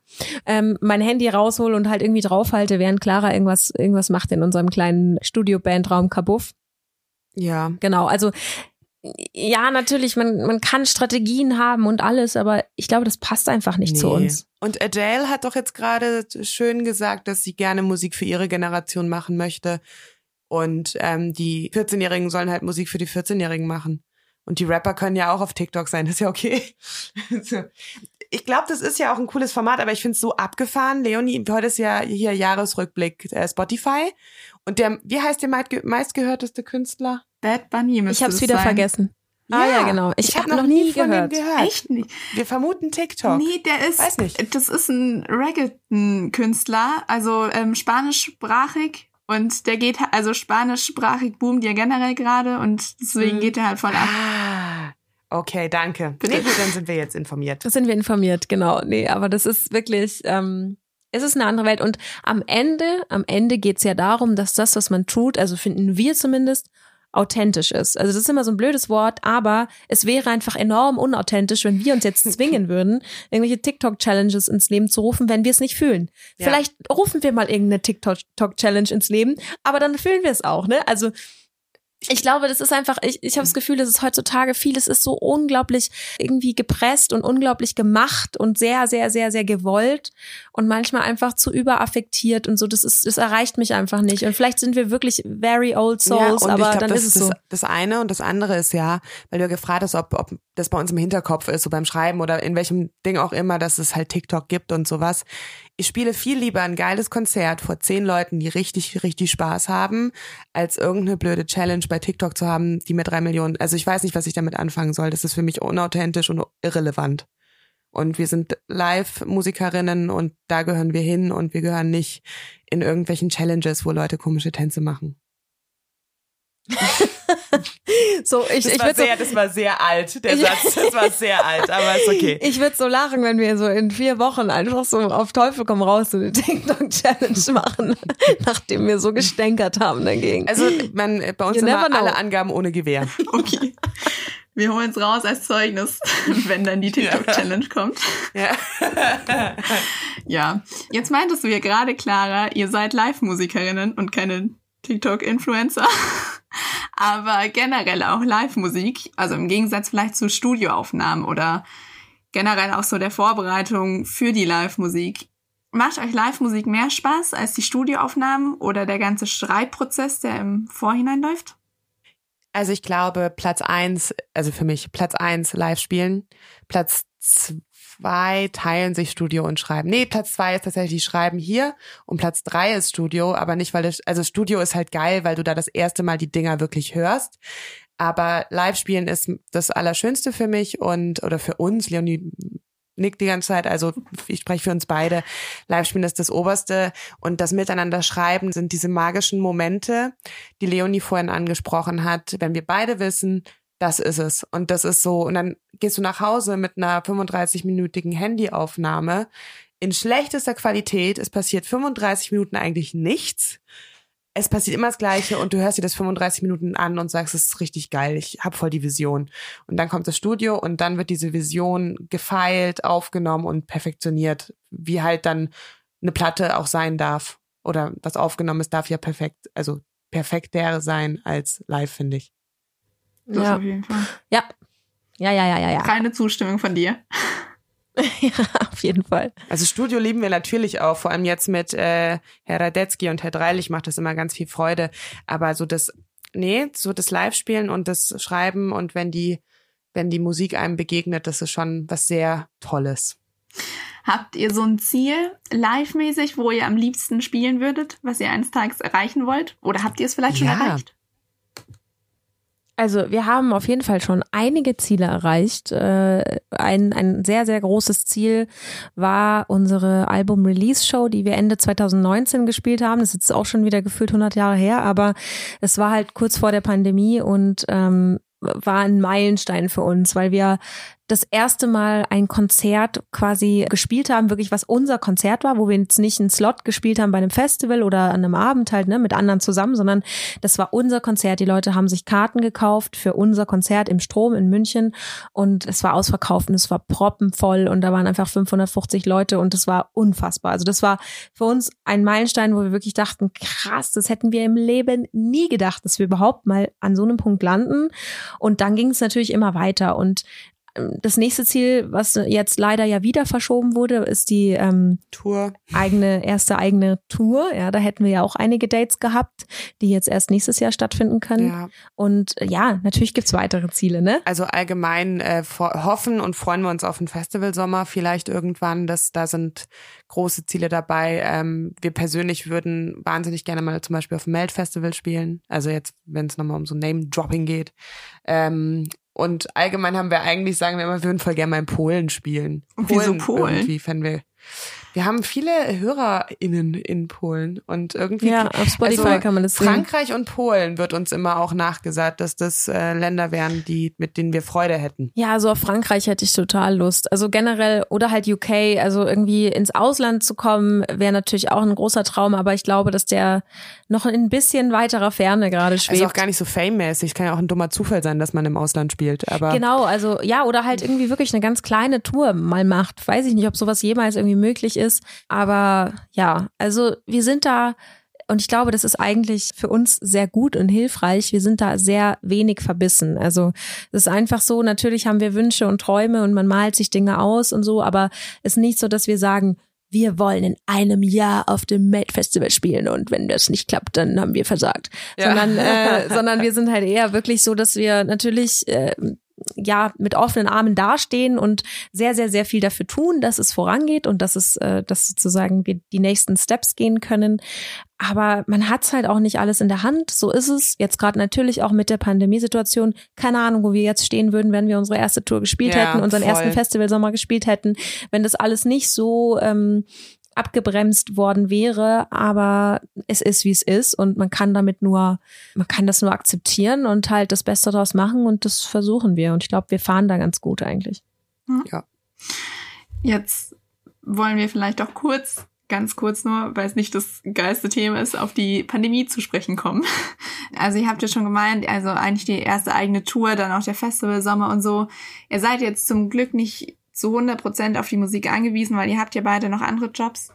ähm, mein Handy raushol und halt irgendwie draufhalte, während Clara irgendwas irgendwas macht in unserem kleinen Studio-Bandraum Kabuff. ja. Genau, also ja, natürlich, man, man kann Strategien haben und alles, aber ich glaube, das passt einfach nicht zu Nee. uns. Und Adele hat doch jetzt gerade schön gesagt, dass sie gerne Musik für ihre Generation machen möchte. Und ähm, die 14-Jährigen sollen halt Musik für die 14-Jährigen machen. Und die Rapper können ja auch auf TikTok sein, das ist ja okay. So. ich glaube, das ist ja auch ein cooles Format, aber ich finde es so abgefahren. Leonie, heute ist ja hier Jahresrückblick äh, Spotify. Und der, wie heißt der meistge- meistgehörteste Künstler? Bad Bunny müsste Ich habe es wieder sein. vergessen. Ah ja, genau. Ich, Ich habe habe noch nie von gehört. dem gehört. Echt nicht? Wir vermuten TikTok. Nee, der ist, Weiß nicht. das ist ein Reggaeton-Künstler, also ähm, spanischsprachig und der geht, halt- also spanischsprachig boomt ja generell gerade und deswegen Mhm. geht er halt voll ab. Ah, okay, danke. Bitte. Nee, gut, dann sind wir jetzt informiert. Das sind wir informiert, genau. Nee, aber das ist wirklich, ähm, es ist eine andere Welt. Und am Ende, am Ende geht's ja darum, dass das, was man tut, also finden wir zumindest, authentisch ist. Also das ist immer so ein blödes Wort, aber es wäre einfach enorm unauthentisch, wenn wir uns jetzt zwingen würden, irgendwelche TikTok-Challenges ins Leben zu rufen, wenn wir es nicht fühlen. Ja. Vielleicht rufen wir mal irgendeine TikTok-Challenge ins Leben, aber dann fühlen wir es auch, ne? Also ich glaube, das ist einfach, ich, ich habe das Gefühl, dass es heutzutage vieles ist so unglaublich irgendwie gepresst und unglaublich gemacht und sehr, sehr, sehr, sehr gewollt und manchmal einfach zu überaffektiert und so. Das ist, das erreicht mich einfach nicht. Und vielleicht sind wir wirklich very old souls, ja, aber glaub, dann ist es das, so. Das eine und das andere ist ja, weil du ja gefragt hast, ob, ob das bei uns im Hinterkopf ist, so beim Schreiben oder in welchem Ding auch immer, dass es halt TikTok gibt und sowas. Ich spiele viel lieber ein geiles Konzert vor zehn Leuten, die richtig, richtig Spaß haben, als irgendeine blöde Challenge bei TikTok zu haben, die mir drei Millionen, also ich weiß nicht, was ich damit anfangen soll. Das ist für mich unauthentisch und irrelevant. Und wir sind Live-Musikerinnen und da gehören wir hin und wir gehören nicht in irgendwelchen Challenges, wo Leute komische Tänze machen. so, ich, das ich war sehr, so, das war sehr alt, der Satz. Das war sehr alt, aber ist okay. Ich würde so lachen, wenn wir so in vier Wochen einfach so auf Teufel komm raus so eine TikTok-Challenge machen, nachdem wir so gestänkert haben dagegen. Also, man, bei uns you immer alle Angaben ohne Gewehr. Okay. Wir holen es raus als Zeugnis, wenn dann die TikTok-Challenge kommt. Ja. ja. Jetzt meintest du ja gerade, Clara, ihr seid Live-Musikerinnen und keine TikTok-Influencer aber generell auch Live-Musik, also im Gegensatz vielleicht zu Studioaufnahmen oder generell auch so der Vorbereitung für die Live-Musik. Macht euch Live-Musik mehr Spaß als die Studioaufnahmen oder der ganze Schreibprozess, der im Vorhinein läuft? Also ich glaube, Platz eins, also für mich Platz eins live spielen, Platz zwei teilen sich Studio und Schreiben. Nee, Platz zwei ist tatsächlich Schreiben hier und Platz drei ist Studio, aber nicht, weil das, also Studio ist halt geil, weil du da das erste Mal die Dinger wirklich hörst. Aber Live-Spielen ist das Allerschönste für mich und, oder für uns, Leonie nickt die ganze Zeit, also ich spreche für uns beide. Live-Spielen ist das Oberste und das Miteinander schreiben sind diese magischen Momente, die Leonie vorhin angesprochen hat, wenn wir beide wissen, das ist es. Und das ist so, und dann gehst du nach Hause mit einer 35-minütigen Handyaufnahme in schlechtester Qualität. Es passiert 35 Minuten eigentlich nichts. Es passiert immer das Gleiche und du hörst dir das 35 Minuten an und sagst, es ist richtig geil, ich hab voll die Vision. Und dann kommt das Studio und dann wird diese Vision gefeilt, aufgenommen und perfektioniert, wie halt dann eine Platte auch sein darf. Oder was aufgenommen ist, darf ja perfekt, also perfekter sein als live, finde ich. Das ja. auf jeden Fall. Ja. Ja, ja, ja, ja, ja. Keine Zustimmung von dir. ja, auf jeden Fall. Also Studio lieben wir natürlich auch, vor allem jetzt mit äh, Herr Radetzky und Herr Dreilich macht das immer ganz viel Freude. Aber so das, nee, so das Live-Spielen und das Schreiben und wenn die, wenn die Musik einem begegnet, das ist schon was sehr Tolles. Habt ihr so ein Ziel live-mäßig, wo ihr am liebsten spielen würdet, was ihr eines Tages erreichen wollt? Oder habt ihr es vielleicht schon ja. erreicht? Also wir haben auf jeden Fall schon einige Ziele erreicht. Äh, ein, ein sehr, sehr großes Ziel war unsere Album-Release-Show, die wir Ende 2019 gespielt haben. Das ist jetzt auch schon wieder gefühlt 100 Jahre her, aber es war halt kurz vor der Pandemie und ähm, war ein Meilenstein für uns, weil wir das erste Mal ein Konzert quasi gespielt haben, wirklich was unser Konzert war, wo wir jetzt nicht einen Slot gespielt haben bei einem Festival oder an einem Abend halt, ne, mit anderen zusammen, sondern das war unser Konzert. Die Leute haben sich Karten gekauft für unser Konzert im Strom in München und es war ausverkauft und es war proppenvoll und da waren einfach 550 Leute und es war unfassbar. Also das war für uns ein Meilenstein, wo wir wirklich dachten, krass, das hätten wir im Leben nie gedacht, dass wir überhaupt mal an so einem Punkt landen. Und dann ging es natürlich immer weiter und das nächste Ziel, was jetzt leider ja wieder verschoben wurde, ist die ähm, Tour. Eigene, erste eigene Tour. Ja, da hätten wir ja auch einige Dates gehabt, die jetzt erst nächstes Jahr stattfinden können. Ja. Und äh, ja, natürlich gibt's weitere Ziele, ne? Also allgemein äh, hoffen und freuen wir uns auf einen Festivalsommer vielleicht irgendwann. Das, da sind große Ziele dabei. Ähm, wir persönlich würden wahnsinnig gerne mal zum Beispiel auf dem Melt Festival spielen. Also jetzt, wenn es nochmal um so Name-Dropping geht. Ähm, und allgemein haben wir eigentlich, sagen wir immer, wir würden voll gerne mal in Polen spielen. Polen Wieso Polen? Irgendwie fänden wir wir haben viele HörerInnen in Polen und irgendwie. Ja, auf Spotify also kann man das sehen. Frankreich und Polen wird uns immer auch nachgesagt, dass das äh, Länder wären, die, mit denen wir Freude hätten. Ja, also auf Frankreich hätte ich total Lust. Also generell, oder halt UK, also irgendwie ins Ausland zu kommen, wäre natürlich auch ein großer Traum, aber ich glaube, dass der noch ein bisschen weiterer Ferne gerade schwebt. Also auch gar nicht so fame-mäßig. Kann ja auch ein dummer Zufall sein, dass man im Ausland spielt. Aber genau, also ja, oder halt irgendwie wirklich eine ganz kleine Tour mal macht. Weiß ich nicht, ob sowas jemals irgendwie möglich ist. Aber ja, also wir sind da Und ich glaube, das ist eigentlich für uns sehr gut und hilfreich. Wir sind da sehr wenig verbissen. Also es ist einfach so, natürlich haben wir Wünsche und Träume und man malt sich Dinge aus und so, aber es ist nicht so, dass wir sagen, wir wollen in einem Jahr auf dem Made Festival spielen und wenn das nicht klappt, dann haben wir versagt. Ja. Sondern, äh, sondern wir sind halt eher wirklich so, dass wir natürlich äh, ja mit offenen Armen dastehen und sehr sehr sehr viel dafür tun, dass es vorangeht und dass es äh, dass sozusagen wir die nächsten Steps gehen können. Aber man hat's halt auch nicht alles in der Hand. So ist es jetzt gerade natürlich auch mit der Pandemiesituation. Keine Ahnung, wo wir jetzt stehen würden, wenn wir unsere erste Tour gespielt ja, hätten, unseren voll. ersten Festivalsommer gespielt hätten, wenn das alles nicht so ähm, abgebremst worden wäre, aber es ist, wie es ist und man kann damit nur, man kann das nur akzeptieren und halt das Beste daraus machen und das versuchen wir und ich glaube, wir fahren da ganz gut eigentlich. Ja. Jetzt wollen wir vielleicht auch kurz, ganz kurz nur, weil es nicht das geilste Thema ist, auf die Pandemie zu sprechen kommen. Also ihr habt ja schon gemeint, also eigentlich die erste eigene Tour, dann auch der Festival Sommer und so. Ihr seid jetzt zum Glück nicht zu 100 Prozent auf die Musik angewiesen, weil ihr habt ja beide noch andere Jobs.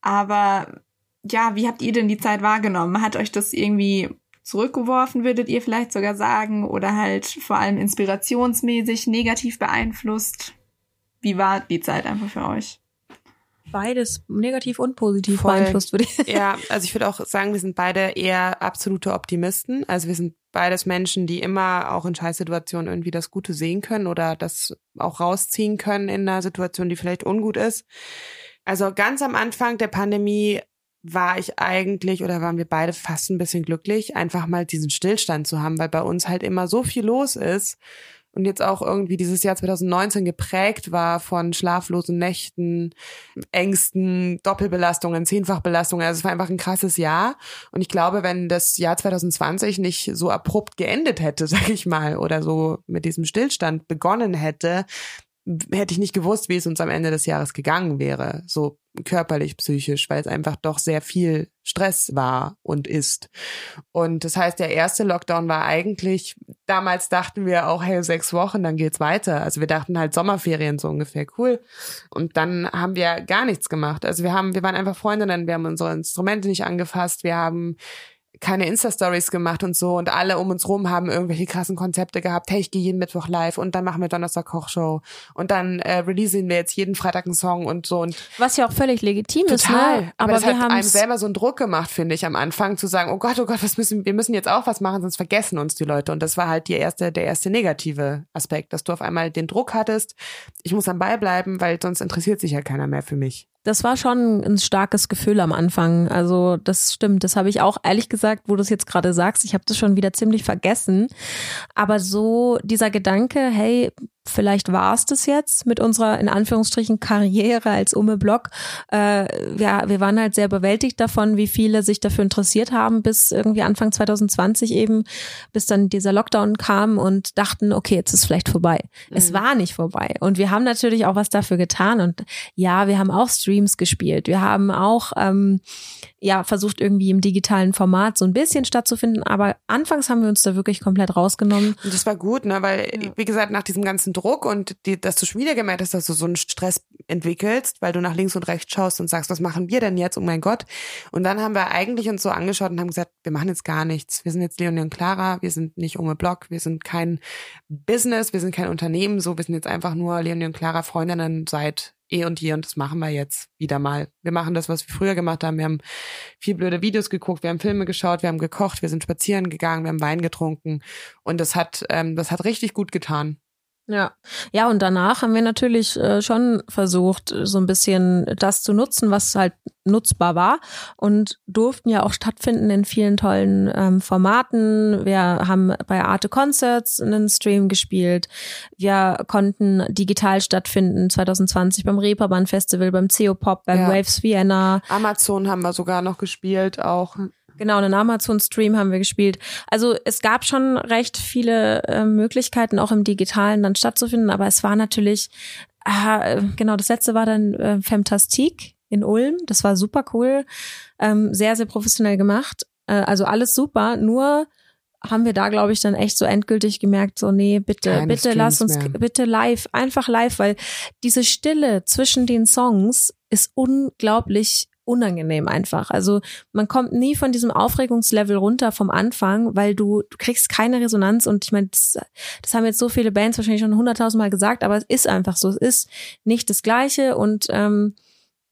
Aber ja, wie habt ihr denn die Zeit wahrgenommen? Hat euch das irgendwie zurückgeworfen, würdet ihr vielleicht sogar sagen, oder halt vor allem inspirationsmäßig negativ beeinflusst? Wie war die Zeit einfach für euch? Beides negativ und positiv Voll. beeinflusst, würde ich. Ja, also ich würde auch sagen, wir sind beide eher absolute Optimisten. Also wir sind beides Menschen, die immer auch in Scheißsituationen irgendwie das Gute sehen können oder das auch rausziehen können in einer Situation, die vielleicht ungut ist. Also ganz am Anfang der Pandemie war ich eigentlich oder waren wir beide fast ein bisschen glücklich, einfach mal diesen Stillstand zu haben, weil bei uns halt immer so viel los ist und jetzt auch irgendwie dieses Jahr 2019 geprägt war von schlaflosen Nächten, Ängsten, Doppelbelastungen, Zehnfachbelastungen. Also es war einfach ein krasses Jahr. Und ich glaube, wenn das Jahr 2020 nicht so abrupt geendet hätte, sag ich mal, oder so mit diesem Stillstand begonnen hätte, hätte ich nicht gewusst, wie es uns am Ende des Jahres gegangen wäre, so körperlich, psychisch, weil es einfach doch sehr viel Stress war und ist. Und das heißt, der erste Lockdown war eigentlich, damals dachten wir auch, hey, sechs Wochen, dann geht's weiter. Also wir dachten halt Sommerferien so ungefähr, cool. Und dann haben wir gar nichts gemacht. Also wir haben, wir waren einfach Freundinnen, wir haben unsere Instrumente nicht angefasst, wir haben keine Insta-Stories gemacht und so und alle um uns rum haben irgendwelche krassen Konzepte gehabt. Hey, ich gehe jeden Mittwoch live und dann machen wir Donnerstag Kochshow und dann äh, releasen wir jetzt jeden Freitag einen Song und so und was ja auch völlig legitim total, ist, ne? Aber, aber das hat einem selber so einen Druck gemacht, finde ich, am Anfang zu sagen, oh Gott, oh Gott, was müssen wir müssen jetzt auch was machen, sonst vergessen uns die Leute und das war halt die erste der erste negative Aspekt, dass du auf einmal den Druck hattest, ich muss am Ball bleiben, weil sonst interessiert sich ja keiner mehr für mich. Das war schon ein starkes Gefühl am Anfang. Also das stimmt. Das habe ich auch ehrlich gesagt, wo du es jetzt gerade sagst, ich habe das schon wieder ziemlich vergessen. Aber so dieser Gedanke, hey, vielleicht war es das jetzt mit unserer in Anführungsstrichen Karriere als Ume Block. Äh, ja, wir waren halt sehr überwältigt davon, wie viele sich dafür interessiert haben, bis irgendwie Anfang 2020 eben, bis dann dieser Lockdown kam und dachten, okay, jetzt ist vielleicht vorbei. Mhm. Es war nicht vorbei. Und wir haben natürlich auch was dafür getan. Und ja, wir haben auch Streams gespielt. Wir haben auch ähm, ja versucht, irgendwie im digitalen Format so ein bisschen stattzufinden. Aber anfangs haben wir uns da wirklich komplett rausgenommen. Und das war gut, ne? Weil, ja. wie gesagt, nach diesem ganzen Druck und die, dass du schon wieder gemerkt hast, dass du so einen Stress entwickelst, weil du nach links und rechts schaust und sagst, was machen wir denn jetzt? Oh mein Gott. Und dann haben wir eigentlich uns so angeschaut und haben gesagt, wir machen jetzt gar nichts. Wir sind jetzt Leonie und Clara, wir sind nicht Ume Block, wir sind kein Business, wir sind kein Unternehmen, so, wir sind jetzt einfach nur Leonie und Clara Freundinnen seit eh und je und das machen wir jetzt wieder mal. Wir machen das, was wir früher gemacht haben. Wir haben viel blöde Videos geguckt, wir haben Filme geschaut, wir haben gekocht, wir sind spazieren gegangen, wir haben Wein getrunken und das hat, ähm, das hat richtig gut getan. Ja, ja, und danach haben wir natürlich äh, schon versucht, so ein bisschen das zu nutzen, was halt nutzbar war und durften ja auch stattfinden in vielen tollen ähm, Formaten. Wir haben bei Arte Concerts einen Stream gespielt. Wir konnten digital stattfinden 2020 beim Reeperbahn Festival, beim CO Pop, beim ja. Waves Vienna. Amazon haben wir sogar noch gespielt, auch Genau, einen Amazon-Stream haben wir gespielt. Also es gab schon recht viele äh, Möglichkeiten, auch im Digitalen dann stattzufinden, aber es war natürlich, äh, genau, das letzte war dann äh, Femtastik in Ulm. Das war super cool, ähm, sehr, sehr professionell gemacht. Äh, also alles super, nur haben wir da, glaube ich, dann echt so endgültig gemerkt, so, nee, bitte, Keine bitte Streams lass uns, mehr. bitte live, einfach live, weil diese Stille zwischen den Songs ist unglaublich unangenehm einfach. Also man kommt nie von diesem Aufregungslevel runter vom Anfang, weil du, du kriegst keine Resonanz und ich meine, das, das haben jetzt so viele Bands wahrscheinlich schon hunderttausendmal gesagt, aber es ist einfach so. Es ist nicht das Gleiche und ähm,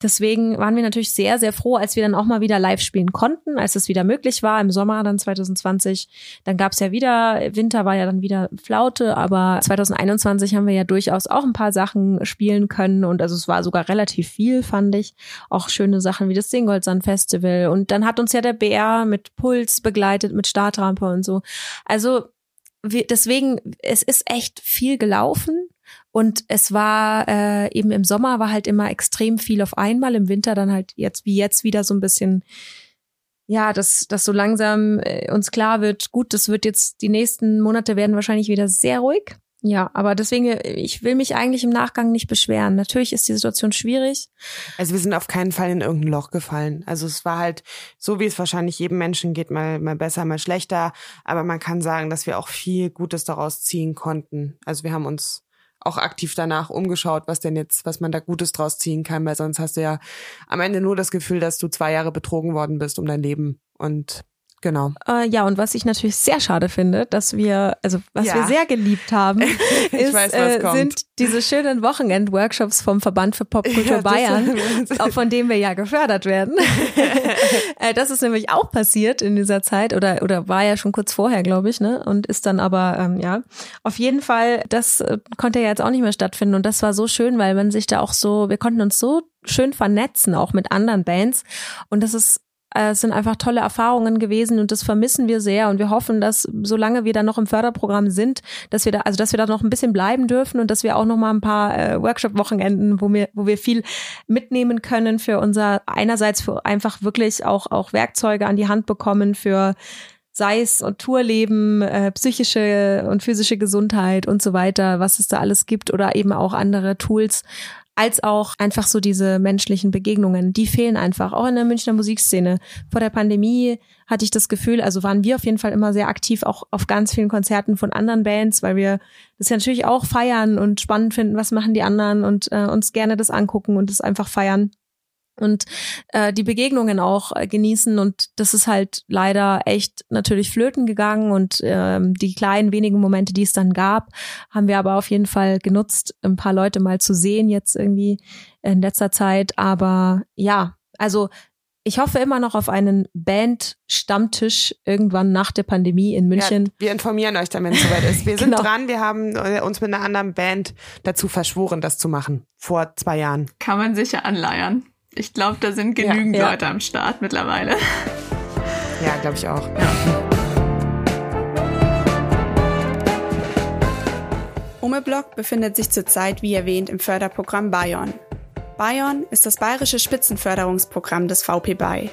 Deswegen waren wir natürlich sehr, sehr froh, als wir dann auch mal wieder live spielen konnten, als es wieder möglich war im Sommer dann 2020. Dann gab es ja wieder, Winter war ja dann wieder Flaute, aber 2021 haben wir ja durchaus auch ein paar Sachen spielen können und also es war sogar relativ viel, fand ich. Auch schöne Sachen wie das Singoldsand Festival und dann hat uns ja der BR mit Puls begleitet, mit Startrampe und so. Also deswegen, es ist echt viel gelaufen und es war äh, eben im Sommer war halt immer extrem viel auf einmal, im Winter dann halt jetzt wie jetzt wieder so ein bisschen, ja, dass, dass so langsam äh, uns klar wird, gut, das wird jetzt, die nächsten Monate werden wahrscheinlich wieder sehr ruhig. Ja, aber deswegen, ich will mich eigentlich im Nachgang nicht beschweren. Natürlich ist die Situation schwierig. Also wir sind auf keinen Fall in irgendein Loch gefallen. Also es war halt so, wie es wahrscheinlich jedem Menschen geht, mal, mal besser, mal schlechter. Aber man kann sagen, dass wir auch viel Gutes daraus ziehen konnten. Also wir haben uns auch aktiv danach umgeschaut, was denn jetzt, was man da Gutes draus ziehen kann, weil sonst hast du ja am Ende nur das Gefühl, dass du zwei Jahre betrogen worden bist um dein Leben. Und Genau. Äh, ja, und was ich natürlich sehr schade finde, dass wir, also was ja. wir sehr geliebt haben, ist, weiß, äh, sind diese schönen Wochenend-Workshops vom Verband für Popkultur ja, Bayern, auch von dem wir ja gefördert werden. äh, das ist nämlich auch passiert in dieser Zeit oder oder war ja schon kurz vorher, glaube ich, ne? Und ist dann aber ähm, ja auf jeden Fall, das äh, konnte ja jetzt auch nicht mehr stattfinden und das war so schön, weil man sich da auch so, wir konnten uns so schön vernetzen, auch mit anderen Bands. Und das ist es sind einfach tolle Erfahrungen gewesen und das vermissen wir sehr. Und wir hoffen, dass solange wir da noch im Förderprogramm sind, dass wir da also dass wir da noch ein bisschen bleiben dürfen und dass wir auch noch mal ein paar äh, Workshop Wochenenden, wo wir wo wir viel mitnehmen können für unser einerseits für einfach wirklich auch auch Werkzeuge an die Hand bekommen für sei es und Tourleben, äh, psychische und physische Gesundheit und so weiter, was es da alles gibt oder eben auch andere Tools, als auch einfach so diese menschlichen Begegnungen, die fehlen einfach, auch in der Münchner Musikszene. Vor der Pandemie hatte ich das Gefühl, also waren wir auf jeden Fall immer sehr aktiv, auch auf ganz vielen Konzerten von anderen Bands, weil wir das ja natürlich auch feiern und spannend finden, was machen die anderen und äh, uns gerne das angucken und das einfach feiern und äh, die Begegnungen auch äh, genießen und das ist halt leider echt natürlich flöten gegangen und ähm, die kleinen wenigen Momente, die es dann gab, haben wir aber auf jeden Fall genutzt, ein paar Leute mal zu sehen jetzt irgendwie in letzter Zeit, aber ja, also ich hoffe immer noch auf einen Band-Stammtisch irgendwann nach der Pandemie in München. Ja, wir informieren euch dann, wenn es soweit ist. Wir sind genau. dran. Wir haben äh, uns mit einer anderen Band dazu verschworen, das zu machen. Vor zwei Jahren. Kann man sicher anleiern. Ich glaube, da sind genügend ja, Leute am Start mittlerweile. Ja, glaube ich auch. Ja. Umeblock befindet sich zurzeit, wie erwähnt, im Förderprogramm Bayon. Bayon ist das bayerische Spitzenförderungsprogramm des VP Bay.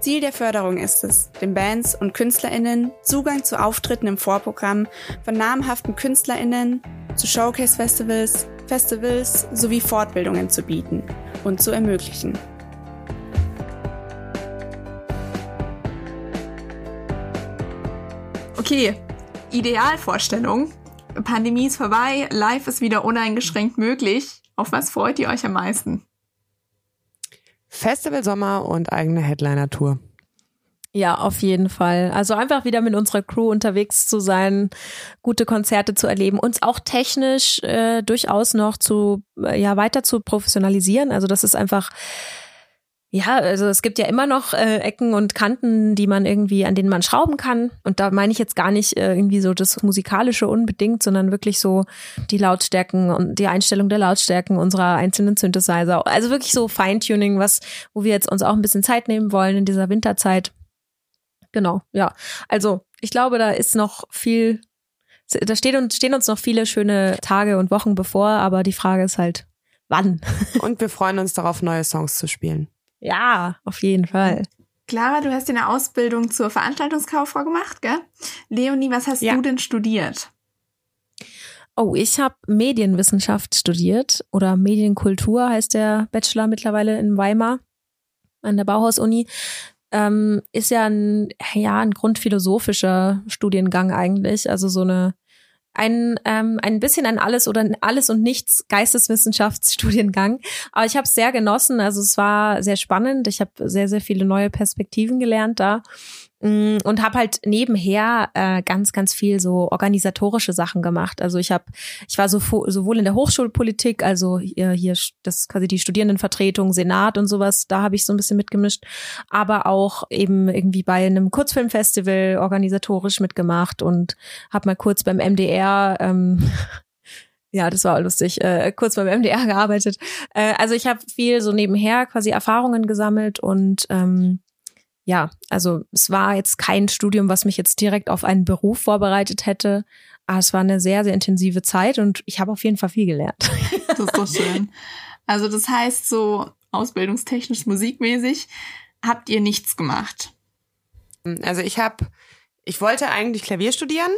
Ziel der Förderung ist es, den Bands und KünstlerInnen Zugang zu Auftritten im Vorprogramm von namhaften KünstlerInnen, zu Showcase-Festivals, Festivals sowie Fortbildungen zu bieten und zu ermöglichen. Okay, Idealvorstellung. Pandemie ist vorbei, live ist wieder uneingeschränkt möglich. Auf was freut ihr euch am meisten? Festival Sommer und eigene Headliner-Tour. Ja, auf jeden Fall. Also einfach wieder mit unserer Crew unterwegs zu sein, gute Konzerte zu erleben, uns auch technisch äh, durchaus noch zu äh, ja weiter zu professionalisieren. Also das ist einfach ja, also es gibt ja immer noch äh, Ecken und Kanten, die man irgendwie, an denen man schrauben kann. Und da meine ich jetzt gar nicht äh, irgendwie so das Musikalische unbedingt, sondern wirklich so die Lautstärken und die Einstellung der Lautstärken unserer einzelnen Synthesizer. Also wirklich so Feintuning, was, wo wir jetzt uns auch ein bisschen Zeit nehmen wollen in dieser Winterzeit. Genau, ja. Also ich glaube, da ist noch viel, da steht uns, stehen uns noch viele schöne Tage und Wochen bevor, aber die Frage ist halt, wann? Und wir freuen uns darauf, neue Songs zu spielen. Ja, auf jeden Fall. Clara, du hast eine Ausbildung zur Veranstaltungskauffrau gemacht, gell? Leonie, was hast ja. du denn studiert? Oh, ich habe Medienwissenschaft studiert oder Medienkultur heißt der Bachelor mittlerweile in Weimar an der Bauhaus-Uni ähm, ist ja ein, ja ein grundphilosophischer Studiengang eigentlich, also so eine ein, ähm, ein bisschen ein alles oder alles und nichts Geisteswissenschaftsstudiengang. Aber ich habe es sehr genossen. Also es war sehr spannend. Ich habe sehr, sehr viele neue Perspektiven gelernt da. Mm, und habe halt nebenher äh, ganz ganz viel so organisatorische Sachen gemacht. Also ich habe ich war so sowohl in der Hochschulpolitik, also hier, hier das quasi die Studierendenvertretung, Senat und sowas, da habe ich so ein bisschen mitgemischt, aber auch eben irgendwie bei einem Kurzfilmfestival organisatorisch mitgemacht und habe mal kurz beim MDR ähm, ja, das war lustig. Äh, kurz beim MDR gearbeitet. Äh, also ich habe viel so nebenher quasi Erfahrungen gesammelt und ähm, ja, also es war jetzt kein Studium, was mich jetzt direkt auf einen Beruf vorbereitet hätte, aber es war eine sehr, sehr intensive Zeit und ich habe auf jeden Fall viel gelernt. Das ist doch schön. Also das heißt, so ausbildungstechnisch, musikmäßig habt ihr nichts gemacht. Also ich habe, ich wollte eigentlich Klavier studieren.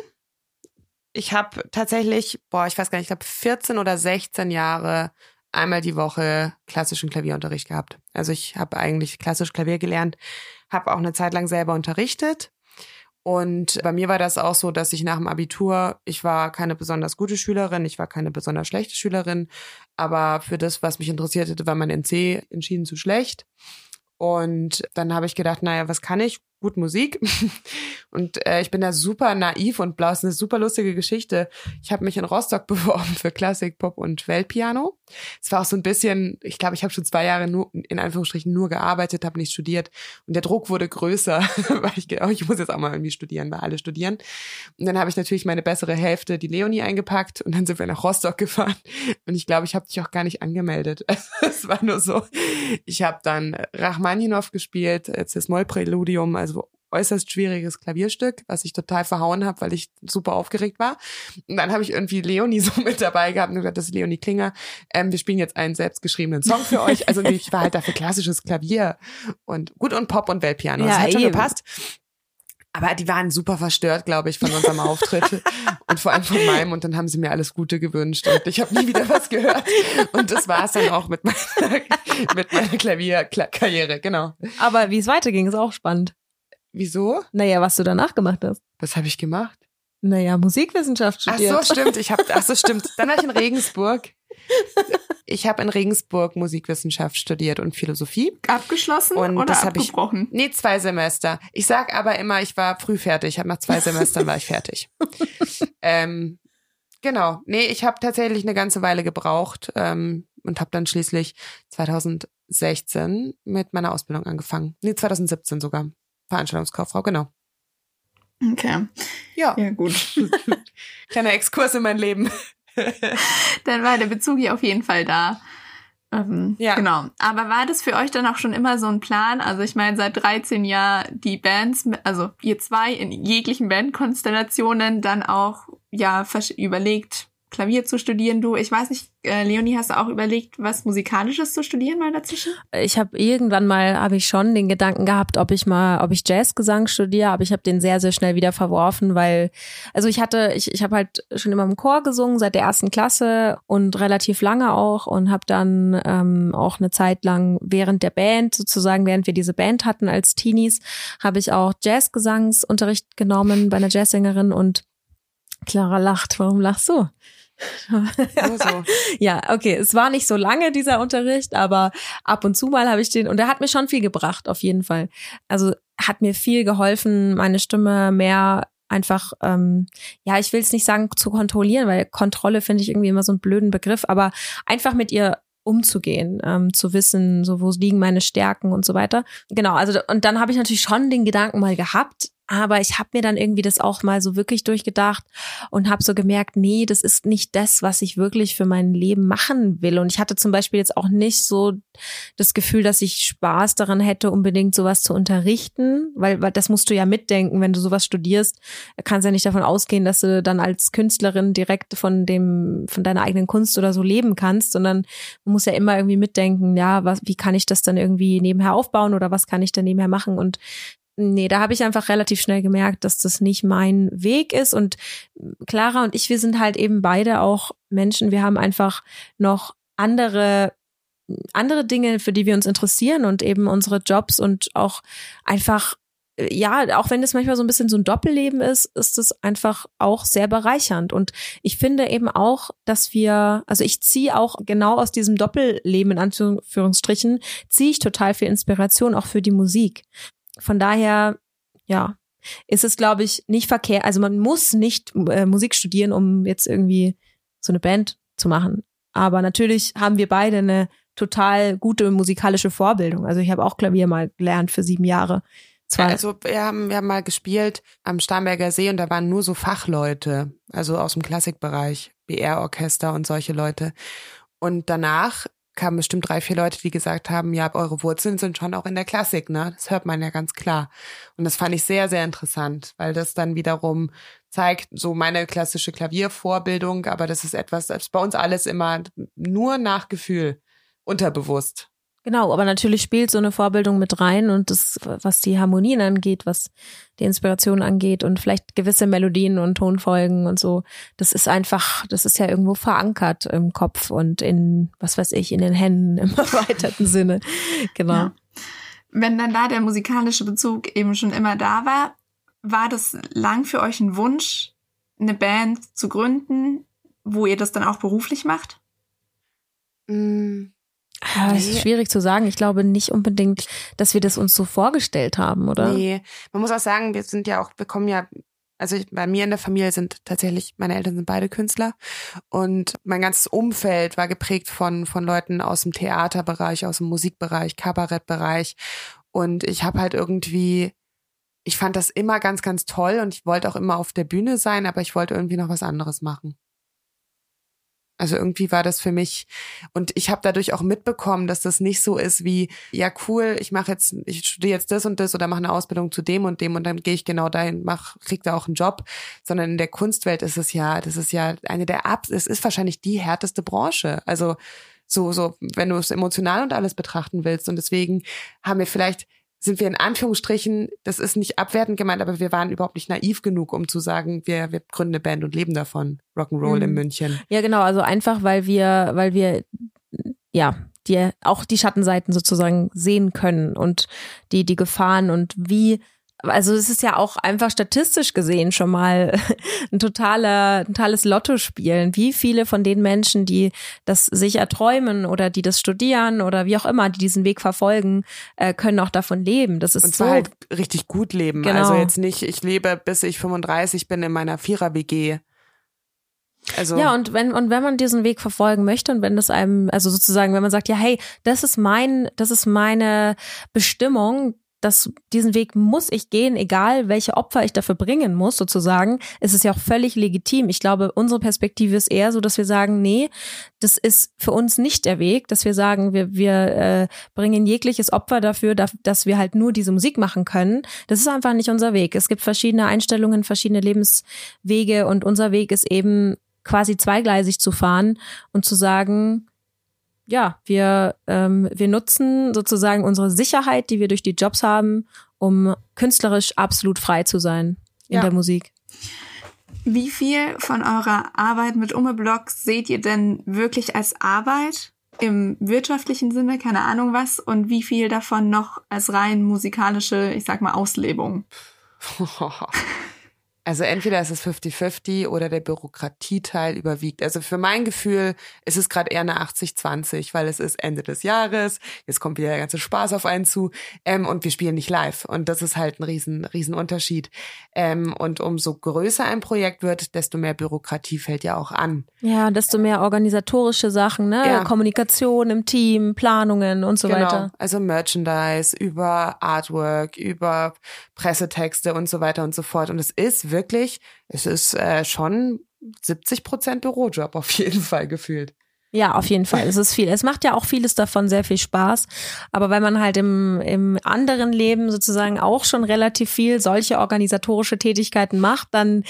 Ich habe tatsächlich, boah, ich weiß gar nicht, ich glaube 14 oder 16 Jahre einmal die Woche klassischen Klavierunterricht gehabt. Also ich habe eigentlich klassisch Klavier gelernt, habe auch eine Zeit lang selber unterrichtet. Und bei mir war das auch so, dass ich nach dem Abitur, ich war keine besonders gute Schülerin, ich war keine besonders schlechte Schülerin, aber für das, was mich interessiert hätte, war mein NC entschieden zu schlecht. Und dann habe ich gedacht, naja, was kann ich? Gut Musik. Und äh, ich bin da super naiv und blau. ist eine super lustige Geschichte. Ich habe mich in Rostock beworben für Klassik, Pop und Weltpiano. Es war auch so ein bisschen, ich glaube, ich habe schon zwei Jahre nur in Anführungsstrichen nur gearbeitet, habe nicht studiert. Und der Druck wurde größer, weil ich gedacht, oh, ich muss jetzt auch mal irgendwie studieren, weil alle studieren. Und dann habe ich natürlich meine bessere Hälfte, die Leonie, eingepackt und dann sind wir nach Rostock gefahren. Und ich glaube, ich habe dich auch gar nicht angemeldet. es war nur so. Ich habe dann Rachmaninow gespielt, jetzt das Mollpräludium, also äußerst schwieriges Klavierstück, was ich total verhauen habe, weil ich super aufgeregt war. Und dann habe ich irgendwie Leonie so mit dabei gehabt und gesagt, das ist Leonie Klinger. Ähm, wir spielen jetzt einen selbstgeschriebenen Song für euch. Also ich war halt dafür klassisches Klavier und gut und Pop und Weltpiano. Ja, das hat schon eben. gepasst. Aber die waren super verstört, glaube ich, von unserem Auftritt und vor allem von meinem. Und dann haben sie mir alles Gute gewünscht und ich habe nie wieder was gehört. Und das war es dann auch mit meiner, mit meiner Klavierkarriere, genau. Aber wie es weiterging, ist auch spannend. Wieso? Naja, was du danach gemacht hast. Was habe ich gemacht? Naja, Musikwissenschaft studiert. Ach so, stimmt. Ich habe, ach so, stimmt. Dann war ich in Regensburg. Ich habe in Regensburg Musikwissenschaft studiert und Philosophie. Abgeschlossen und oder das abgebrochen? Ich, nee, zwei Semester. Ich sag aber immer, ich war früh fertig. Hab nach zwei Semestern war ich fertig. ähm, genau. Nee, ich habe tatsächlich eine ganze Weile gebraucht ähm, und habe dann schließlich 2016 mit meiner Ausbildung angefangen. Nee, 2017 sogar. Veranstaltungskauffrau, genau. Okay. Ja. Ja, gut. Kleiner Exkurs in mein Leben. dann war der Bezug hier auf jeden Fall da. Ähm, ja. Genau. Aber war das für euch dann auch schon immer so ein Plan? Also ich meine, seit 13 Jahren die Bands, also ihr zwei in jeglichen Bandkonstellationen dann auch ja überlegt, Klavier zu studieren. Du, ich weiß nicht, äh, Leonie, hast du auch überlegt, was Musikalisches zu studieren mal dazwischen? Ich habe irgendwann mal, habe ich schon den Gedanken gehabt, ob ich mal, ob ich Jazzgesang studiere, aber ich habe den sehr, sehr schnell wieder verworfen, weil, also ich hatte, ich, ich habe halt schon immer im Chor gesungen, seit der ersten Klasse und relativ lange auch und habe dann ähm, auch eine Zeit lang während der Band, sozusagen während wir diese Band hatten als Teenies, habe ich auch Jazzgesangsunterricht genommen bei einer Jazzsängerin und Clara lacht. Warum lachst du? so. ja, okay. Es war nicht so lange dieser Unterricht, aber ab und zu mal habe ich den und er hat mir schon viel gebracht, auf jeden Fall. Also hat mir viel geholfen, meine Stimme mehr einfach, ähm, ja, ich will es nicht sagen zu kontrollieren, weil Kontrolle finde ich irgendwie immer so einen blöden Begriff, aber einfach mit ihr umzugehen, ähm, zu wissen, so wo liegen meine Stärken und so weiter. Genau, also und dann habe ich natürlich schon den Gedanken mal gehabt, aber ich habe mir dann irgendwie das auch mal so wirklich durchgedacht und habe so gemerkt, nee, das ist nicht das, was ich wirklich für mein Leben machen will. Und ich hatte zum Beispiel jetzt auch nicht so das Gefühl, dass ich Spaß daran hätte, unbedingt sowas zu unterrichten, weil, weil das musst du ja mitdenken, wenn du sowas studierst, kannst ja nicht davon ausgehen, dass du dann als Künstlerin direkt von dem, von deiner eigenen Kunst oder so leben kannst, sondern man muss ja immer irgendwie mitdenken, ja, was, wie kann ich das dann irgendwie nebenher aufbauen oder was kann ich dann nebenher machen? Und nee, da habe ich einfach relativ schnell gemerkt, dass das nicht mein Weg ist. Und Clara und ich, wir sind halt eben beide auch Menschen. Wir haben einfach noch andere andere Dinge, für die wir uns interessieren und eben unsere Jobs und auch einfach ja, auch wenn es manchmal so ein bisschen so ein Doppelleben ist, ist es einfach auch sehr bereichernd. Und ich finde eben auch, dass wir, also ich ziehe auch genau aus diesem Doppelleben in Anführungsstrichen, ziehe ich total viel Inspiration auch für die Musik. Von daher, ja, ist es, glaube ich, nicht verkehrt. Also man muss nicht äh, Musik studieren, um jetzt irgendwie so eine Band zu machen. Aber natürlich haben wir beide eine total gute musikalische Vorbildung. Also ich habe auch Klavier mal gelernt für sieben Jahre. Zwei. Also wir haben, wir haben mal gespielt am Starnberger See und da waren nur so Fachleute, also aus dem Klassikbereich, BR-Orchester und solche Leute. Und danach kamen bestimmt drei, vier Leute, die gesagt haben, ja, eure Wurzeln sind schon auch in der Klassik, ne? Das hört man ja ganz klar. Und das fand ich sehr, sehr interessant, weil das dann wiederum zeigt, so meine klassische Klaviervorbildung, aber das ist etwas, das ist bei uns alles immer nur nach Gefühl, unterbewusst. Genau, aber natürlich spielt so eine Vorbildung mit rein und das, was die Harmonien angeht, was die Inspiration angeht und vielleicht gewisse Melodien und Tonfolgen und so, das ist einfach, das ist ja irgendwo verankert im Kopf und in, was weiß ich, in den Händen im erweiterten Sinne. Genau. Ja. Wenn dann da der musikalische Bezug eben schon immer da war, war das lang für euch ein Wunsch, eine Band zu gründen, wo ihr das dann auch beruflich macht? Mm ja, das ist schwierig zu sagen. Ich glaube nicht unbedingt, dass wir das uns so vorgestellt haben, oder? Nee, man muss auch sagen, wir sind ja auch, wir kommen ja, also bei mir in der Familie sind tatsächlich, meine Eltern sind beide Künstler und mein ganzes Umfeld war geprägt von, von Leuten aus dem Theaterbereich, aus dem Musikbereich, Kabarettbereich und ich habe halt irgendwie, ich fand das immer ganz, ganz toll und ich wollte auch immer auf der Bühne sein, aber ich wollte irgendwie noch was anderes machen. Also irgendwie war das für mich und ich habe dadurch auch mitbekommen, dass das nicht so ist wie ja cool, ich mache jetzt ich studiere jetzt das und das oder mache eine Ausbildung zu dem und dem und dann gehe ich genau dahin, mach krieg da auch einen Job, sondern in der Kunstwelt ist es ja, das ist ja eine der Ab es ist wahrscheinlich die härteste Branche. Also so so, wenn du es emotional und alles betrachten willst und deswegen haben wir vielleicht sind wir in Anführungsstrichen, das ist nicht abwertend gemeint, aber wir waren überhaupt nicht naiv genug, um zu sagen, wir, wir gründen eine Band und leben davon. Rock'n'Roll mhm. in München. Ja, genau, also einfach, weil wir, weil wir, ja, die, auch die Schattenseiten sozusagen sehen können und die, die Gefahren und wie also es ist ja auch einfach statistisch gesehen schon mal ein totaler, ein totales Lotto spielen. Wie viele von den Menschen, die das sich erträumen oder die das studieren oder wie auch immer, die diesen Weg verfolgen, äh, können auch davon leben. Das ist Und zwar so, halt richtig gut leben. Genau. Also jetzt nicht, ich lebe bis ich 35 bin in meiner Vierer-WG. Also ja, und wenn, und wenn man diesen Weg verfolgen möchte und wenn das einem, also sozusagen, wenn man sagt, ja, hey, das ist mein, das ist meine Bestimmung, das, diesen Weg muss ich gehen, egal welche Opfer ich dafür bringen muss, sozusagen, ist es ja auch völlig legitim. Ich glaube, unsere Perspektive ist eher so, dass wir sagen, nee, das ist für uns nicht der Weg, dass wir sagen, wir, wir äh, bringen jegliches Opfer dafür, dass wir halt nur diese Musik machen können. Das ist einfach nicht unser Weg. Es gibt verschiedene Einstellungen, verschiedene Lebenswege und unser Weg ist eben quasi zweigleisig zu fahren und zu sagen, ja, wir, ähm, wir nutzen sozusagen unsere Sicherheit, die wir durch die Jobs haben, um künstlerisch absolut frei zu sein in ja. der Musik. Wie viel von eurer Arbeit mit Umme seht ihr denn wirklich als Arbeit im wirtschaftlichen Sinne, keine Ahnung was, und wie viel davon noch als rein musikalische, ich sag mal, Auslebung? Also entweder ist es 50-50 oder der Bürokratieteil überwiegt. Also für mein Gefühl ist es gerade eher eine 80-20, weil es ist Ende des Jahres, jetzt kommt wieder der ganze Spaß auf einen zu ähm, und wir spielen nicht live. Und das ist halt ein riesen, riesen Unterschied. Ähm, und umso größer ein Projekt wird, desto mehr Bürokratie fällt ja auch an. Ja, desto mehr organisatorische Sachen, ne? Ja. Kommunikation im Team, Planungen und so genau. weiter. Also Merchandise, über Artwork, über Pressetexte und so weiter und so fort. Und es ist wirklich, es ist äh, schon 70 Prozent Bürojob auf jeden Fall gefühlt. Ja, auf jeden Fall. Es ist viel. Es macht ja auch vieles davon sehr viel Spaß. Aber wenn man halt im, im anderen Leben sozusagen auch schon relativ viel solche organisatorische Tätigkeiten macht, dann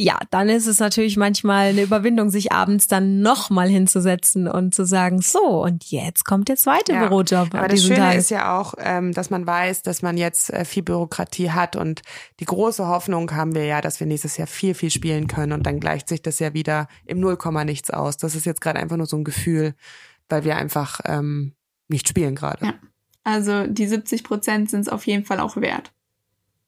ja, dann ist es natürlich manchmal eine Überwindung, sich abends dann nochmal hinzusetzen und zu sagen, so, und jetzt kommt der zweite ja, Bürojob. Aber das Schöne Tag. ist ja auch, ähm, dass man weiß, dass man jetzt äh, viel Bürokratie hat und die große Hoffnung haben wir ja, dass wir nächstes Jahr viel, viel spielen können und dann gleicht sich das ja wieder im Nullkomma nichts aus. Das ist jetzt gerade einfach nur so ein Gefühl, weil wir einfach ähm, nicht spielen gerade. Ja. Also die 70 Prozent sind es auf jeden Fall auch wert.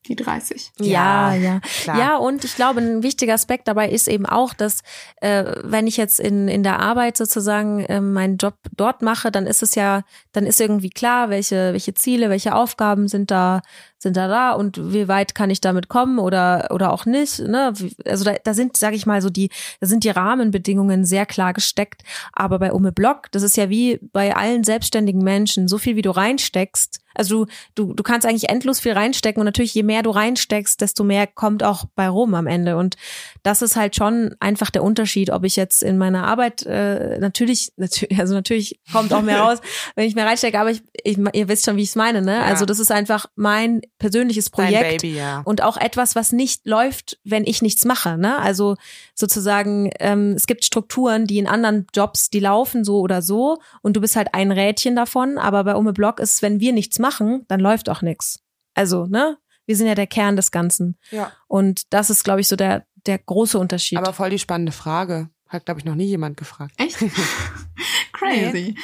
Die 30. Ja, ja. klar. Ja, und ich glaube, ein wichtiger Aspekt dabei ist eben auch, dass äh, wenn ich jetzt in, in der Arbeit sozusagen äh, meinen Job dort mache, dann ist es ja, dann ist irgendwie klar, welche, welche Ziele, welche Aufgaben sind da, sind da da und wie weit kann ich damit kommen oder, oder auch nicht. Ne? Also da, da sind, sage ich mal, so die, da sind die Rahmenbedingungen sehr klar gesteckt. Aber bei Ume Block, das ist ja wie bei allen selbstständigen Menschen, so viel wie du reinsteckst, also du, du, du kannst eigentlich endlos viel reinstecken und natürlich je mehr du reinsteckst, desto mehr kommt auch bei rum am Ende. Und das ist halt schon einfach der Unterschied, ob ich jetzt in meiner Arbeit äh, natürlich, natürlich, also natürlich kommt auch mehr raus, wenn ich mehr reinstecke, aber ich, ich ihr wisst schon, wie ich es meine, ne? Ja. Also das ist einfach mein persönliches Projekt. Baby, ja. Und auch etwas, was nicht läuft, wenn ich nichts mache. Ne? Also sozusagen, ähm, es gibt Strukturen, die in anderen Jobs, die laufen so oder so und du bist halt ein Rädchen davon. Aber bei Ume Block ist, wenn wir nichts machen, dann läuft auch nichts. Also, ne? Wir sind ja der Kern des Ganzen. ja. Und das ist, glaube ich, so der, der große Unterschied. Aber voll die spannende Frage. Hat, glaube ich, noch nie jemand gefragt. Echt? Crazy.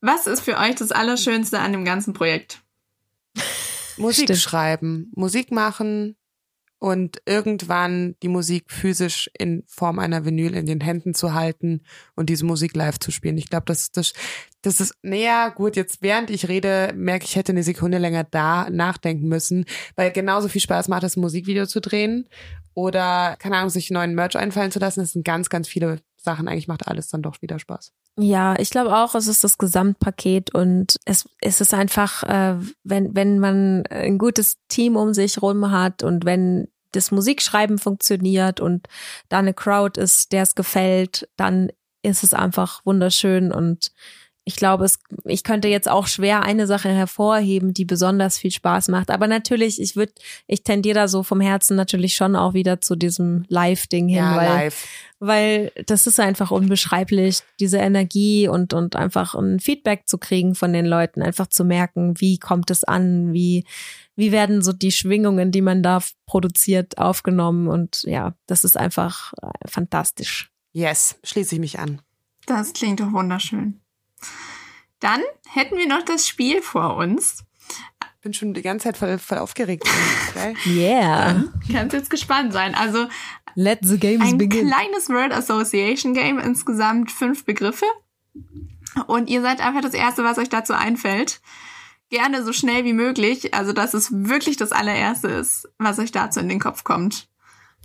Was ist für euch das Allerschönste an dem ganzen Projekt? Musik Stimmt. schreiben, Musik machen und irgendwann die Musik physisch in Form einer Vinyl in den Händen zu halten und diese Musik live zu spielen. Ich glaube, das, das, das ist, naja, gut, jetzt während ich rede, merke ich, ich hätte eine Sekunde länger da nachdenken müssen, weil genauso viel Spaß macht es, ein Musikvideo zu drehen oder, keine Ahnung, sich einen neuen Merch einfallen zu lassen. Das sind ganz, ganz viele Sachen. Eigentlich macht alles dann doch wieder Spaß. Ja, ich glaube auch, es ist das Gesamtpaket und es, es ist einfach, äh, wenn, wenn man ein gutes Team um sich rum hat und wenn das Musikschreiben funktioniert und da eine Crowd ist, der es gefällt, dann ist es einfach wunderschön und ich glaube, es, ich könnte jetzt auch schwer eine Sache hervorheben, die besonders viel Spaß macht. Aber natürlich, ich würde, ich tendiere da so vom Herzen natürlich schon auch wieder zu diesem Live-Ding hin, Ja, weil live. weil das ist einfach unbeschreiblich, diese Energie und, und einfach ein Feedback zu kriegen von den Leuten, einfach zu merken, wie kommt es an, wie, wie werden so die Schwingungen, die man da produziert, aufgenommen und ja, das ist einfach äh, fantastisch. Yes, schließe ich mich an. Das klingt doch wunderschön. Dann hätten wir noch das Spiel vor uns. Bin schon die ganze Zeit voll, voll aufgeregt. Yeah, Kannst jetzt gespannt sein. Also let the games ein begin. kleines Word Association Game, insgesamt fünf Begriffe. Und ihr seid einfach das Erste, was euch dazu einfällt. Gerne so schnell wie möglich, also dass es wirklich das allererste ist, was euch dazu in den Kopf kommt.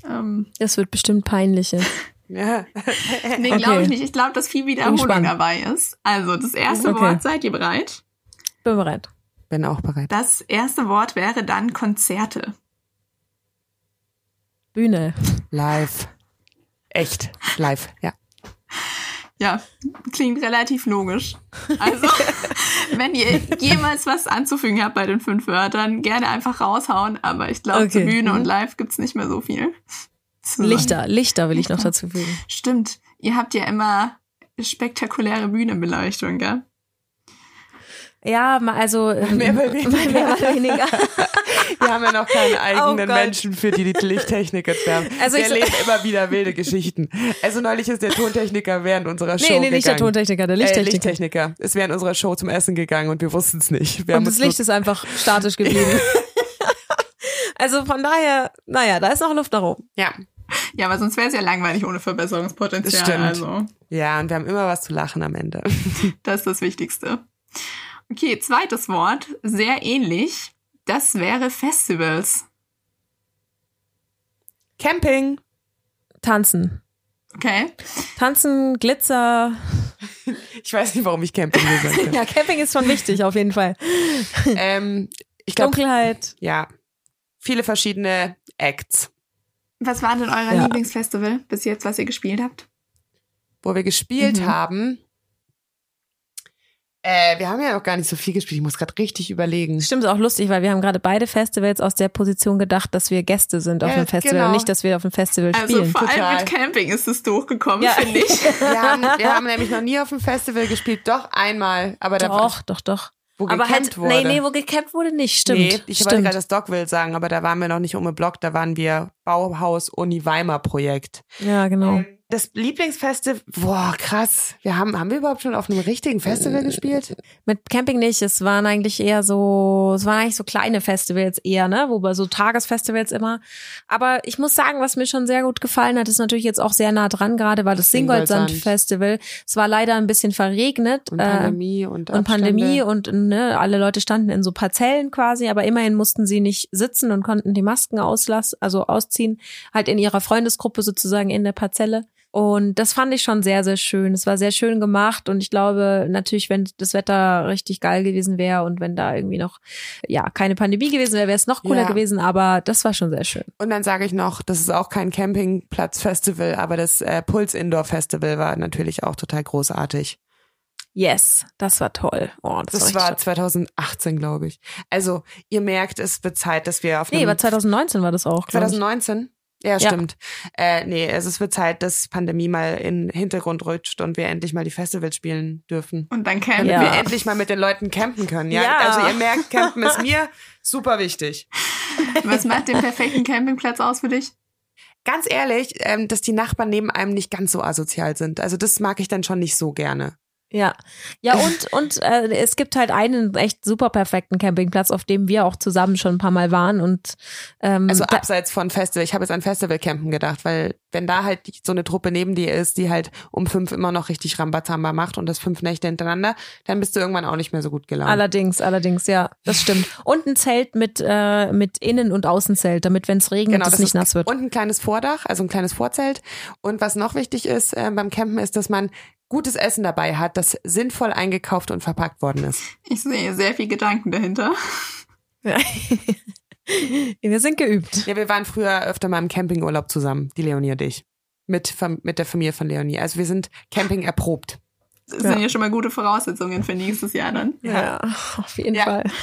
Ähm, Das wird bestimmt peinlich. jetzt. Ja. nee, Okay. glaube ich nicht. Ich glaube, dass viel Wiederholung dabei ist. Also das erste Okay. Wort, seid ihr bereit? Bin bereit. Bin auch bereit. Das erste Wort wäre dann Konzerte. Bühne. Live. Echt. Live. Ja. Ja, klingt relativ logisch. Also, wenn ihr jemals was anzufügen habt bei den fünf Wörtern, gerne einfach raushauen. Aber ich glaube, Okay. Bühne Mhm. und live gibt's nicht mehr so viel. Lichter, Lichter will ich noch dazu fügen. Stimmt. Ihr habt ja immer spektakuläre Bühnenbeleuchtung, gell? Ja, also ähm, Mehr oder weniger. mehr oder weniger. Wir haben ja noch keinen eigenen Gott. Menschen, für die die Lichttechnik jetzt werden. Also ich- erleben immer wieder wilde Geschichten. Also neulich ist der Tontechniker während unserer Show Nee, nee, nicht der gegangen. Tontechniker, der Äh, Lichttechniker. Lichttechniker. Ist während unserer Show zum Essen gegangen und wir wussten es nicht. Wir Und das Licht ist einfach statisch geblieben. also von daher, naja, da ist noch Luft nach oben. ja. Ja, aber sonst wäre es ja langweilig ohne Verbesserungspotenzial. Das stimmt. Also, Ja, und wir haben immer was zu lachen am Ende. das ist das Wichtigste. Okay, zweites Wort, sehr ähnlich. Das wäre Festivals. Camping. Tanzen. Okay. Tanzen, Glitzer. Ich weiß nicht, warum ich Camping gesagt habe. Ja, Camping ist schon wichtig, auf jeden Fall. ähm, ich glaube, Dunkelheit. ja, viele verschiedene Acts. Was war denn euer Ja. Lieblingsfestival bis jetzt, was ihr gespielt habt? wo wir gespielt Mhm. haben. Äh, wir haben ja noch gar nicht so viel gespielt. Ich muss gerade richtig überlegen. Stimmt, ist auch lustig, weil wir haben gerade beide Festivals aus der Position gedacht, dass wir Gäste sind auf Ja, dem Festival genau. und nicht, dass wir auf dem Festival Also spielen. vor allem total. mit Camping ist es durchgekommen, Ja. finde ich. Wir haben, wir haben nämlich noch nie auf dem Festival gespielt. Doch einmal, aber da doch, doch, doch. Wo Aber gecampt halt, wurde. nee, nee, wo gecampt wurde nicht, stimmt. Nee, ich wollte stimmt. gerade das Dogville sagen, aber da waren wir noch nicht um den Block, da waren wir Bauhaus Uni Weimar Projekt. Ja, genau. Ähm, Das Lieblingsfestival, boah, krass. Wir haben, haben wir überhaupt schon auf einem richtigen Festival gespielt? Mit Camping nicht. Es waren eigentlich eher so, es waren eigentlich so kleine Festivals eher, ne? Wobei so Tagesfestivals immer. Aber ich muss sagen, was mir schon sehr gut gefallen hat, ist natürlich jetzt auch sehr nah dran, gerade war das Singoldsand Festival. Es war leider ein bisschen verregnet. Und Pandemie und, äh, und Pandemie und ne, alle Leute standen in so Parzellen quasi, aber immerhin mussten sie nicht sitzen und konnten die Masken auslassen, also ausziehen, halt in ihrer Freundesgruppe sozusagen in der Parzelle. Und das fand ich schon sehr, sehr schön. Es war sehr schön gemacht und ich glaube natürlich, wenn das Wetter richtig geil gewesen wäre und wenn da irgendwie noch, ja, keine Pandemie gewesen wäre, wäre es noch cooler ja. gewesen, aber das war schon sehr schön. Und dann sage ich noch, das ist auch kein Campingplatz-Festival, aber das äh, Puls Indoor Festival war natürlich auch total großartig. Yes, das war toll. Oh, das, das war, war 2018, glaube ich. Also, ihr merkt, es wird Zeit, dass wir auf Nee, war 2019 war das auch. 2019? Ja, stimmt. Ja. Äh, nee, also es wird Zeit, dass Pandemie mal in den Hintergrund rutscht und wir endlich mal die Festivals spielen dürfen. Und dann campen. Damit ja. wir endlich mal mit den Leuten campen können. Ja? ja. Also ihr merkt, campen ist mir super wichtig. Was macht den perfekten Campingplatz aus für dich? Ganz ehrlich, ähm, dass die Nachbarn neben einem nicht ganz so asozial sind. Also das mag ich dann schon nicht so gerne. Ja, ja und und äh, es gibt halt einen echt super perfekten Campingplatz, auf dem wir auch zusammen schon ein paar Mal waren und ähm, also abseits von Festival. Ich habe jetzt an Festivalcampen gedacht, weil wenn da halt so eine Truppe neben dir ist, die halt um fünf immer noch richtig Rambazamba macht und das fünf Nächte hintereinander, dann bist du irgendwann auch nicht mehr so gut gelaunt. Allerdings, allerdings, ja, das stimmt. Und ein Zelt mit äh, mit Innen- und Außenzelt, damit wenn es regnet, genau, es nicht nass wird. Und ein kleines Vordach, also ein kleines Vorzelt. Und was noch wichtig ist äh, beim Campen ist, dass man gutes Essen dabei hat, das sinnvoll eingekauft und verpackt worden ist. Ich sehe sehr viel Gedanken dahinter. Ja. wir sind geübt. Ja, wir waren früher öfter mal im Campingurlaub zusammen, die Leonie und ich. Mit, mit der Familie von Leonie. Also wir sind Camping erprobt. Das sind ja schon mal gute Voraussetzungen für nächstes Jahr dann. Ja, auf jeden ja. Fall.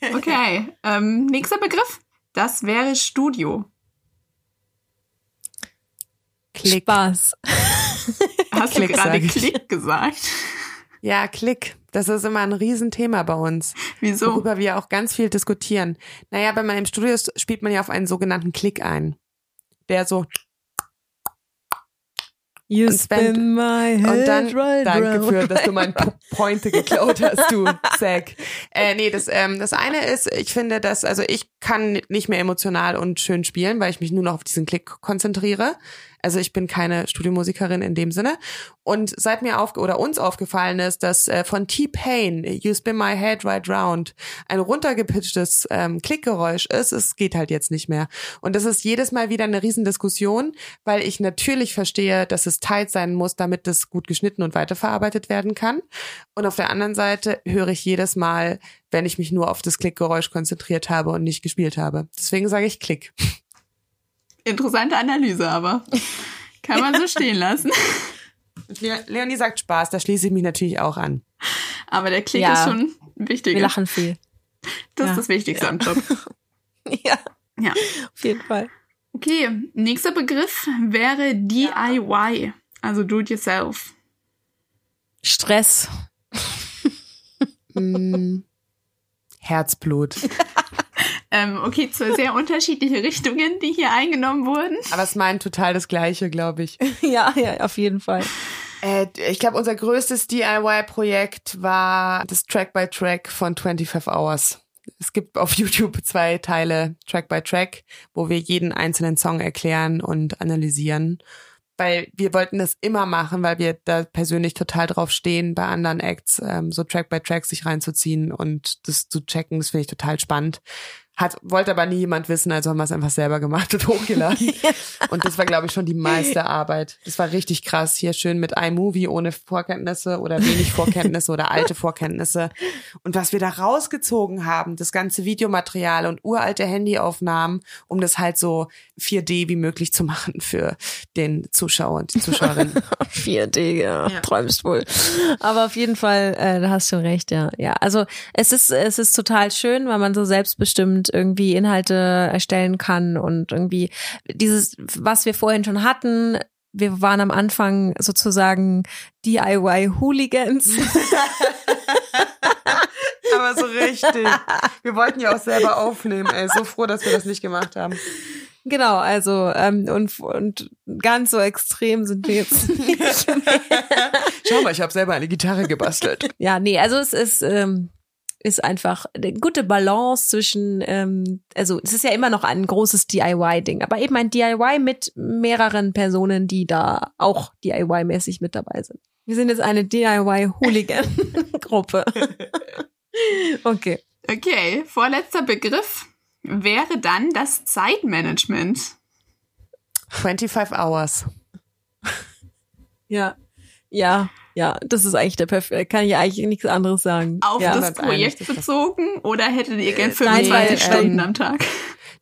Okay, ähm, nächster Begriff. Das wäre Studio. Klick. Spaß. Hast Klick, du gerade Klick gesagt? Ja, Klick. Das ist immer ein Riesenthema bei uns. Wieso? Worüber wir auch ganz viel diskutieren. Naja, wenn man im Studio ist, spielt man ja auf einen sogenannten Klick ein. Der so You und spin my head und dann right danke round. für, dass du mein Pointe geklaut hast, du Zack. Äh, nee, das ähm, das eine ist, ich finde, dass also ich kann nicht mehr emotional und schön spielen, weil ich mich nur noch auf diesen Klick konzentriere. Also ich bin keine Studiomusikerin in dem Sinne. Und seit mir auf oder uns aufgefallen ist, dass äh, von T-Pain You Spin My Head Right Round ein runtergepitchtes ähm, Klickgeräusch ist, es geht halt jetzt nicht mehr. Und das ist jedes Mal wieder eine Riesendiskussion, weil ich natürlich verstehe, dass es tight sein muss, damit das gut geschnitten und weiterverarbeitet werden kann. Und auf der anderen Seite höre ich jedes Mal, wenn ich mich nur auf das Klickgeräusch konzentriert habe und nicht gespielt habe. Deswegen sage ich Klick. Interessante Analyse, aber kann man so stehen lassen. Leonie sagt Spaß, da schließe ich mich natürlich auch an. Aber der Klick ja. ist schon wichtig. Wir lachen viel. Das ja. ist das Wichtigste ja. am Job. ja. Ja. Auf jeden Fall. Okay, nächster Begriff wäre DIY, also do it yourself. Stress. hm. Herzblut. Ähm, okay, zwei sehr unterschiedliche Richtungen, die hier eingenommen wurden. Aber es meint total das Gleiche, glaube ich. ja, ja, auf jeden Fall. Äh, ich glaube, unser größtes DIY-Projekt war das Track by Track von 25 Hours. Es gibt auf YouTube zwei Teile Track by Track, wo wir jeden einzelnen Song erklären und analysieren. Weil wir wollten das immer machen, weil wir da persönlich total drauf stehen, bei anderen Acts ähm, so Track by Track sich reinzuziehen und das zu checken. Das finde ich total spannend. Hat, wollte aber nie jemand wissen, also haben wir es einfach selber gemacht und hochgeladen. und das war, glaube ich, schon die meiste Arbeit. Das war richtig krass. Hier schön mit iMovie ohne Vorkenntnisse oder wenig Vorkenntnisse oder alte Vorkenntnisse. Und was wir da rausgezogen haben, das ganze Videomaterial und uralte Handyaufnahmen, um das halt so 4D wie möglich zu machen für den Zuschauer und die Zuschauerin. 4D, ja, ja, träumst wohl. Aber auf jeden Fall, äh, da hast du recht, ja. Ja, also es ist, es ist total schön, weil man so selbstbestimmt irgendwie Inhalte erstellen kann und irgendwie dieses, was wir vorhin schon hatten, wir waren am Anfang sozusagen DIY-Hooligans. Aber so richtig. Wir wollten ja auch selber aufnehmen, ey. So froh, dass wir das nicht gemacht haben. Genau, also ähm, und, und ganz so extrem sind wir jetzt nicht Schau mal, ich habe selber eine Gitarre gebastelt. Ja, nee, also es ist, ähm, ist einfach eine gute Balance zwischen, ähm, also es ist ja immer noch ein großes DIY-Ding, aber eben ein DIY mit mehreren Personen, die da auch DIY-mäßig mit dabei sind. Wir sind jetzt eine DIY-Hooligan-Gruppe. okay. Okay, vorletzter Begriff wäre dann das Zeitmanagement. 25 Hours. Ja, ja, ja, das ist eigentlich der perfekte, kann ich eigentlich nichts anderes sagen. Auf ja. das Projekt bezogen oder hättet ihr gern Äh, nein, 25 weil, Stunden ähm, am Tag?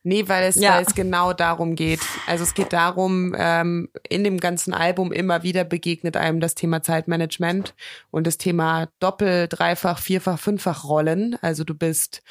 Nee, weil es, Ja. weil es genau darum geht. Also es geht darum, ähm, in dem ganzen Album immer wieder begegnet einem das Thema Zeitmanagement und das Thema Doppel-, Dreifach-, Vierfach-, Fünffach-Rollen. Also du bist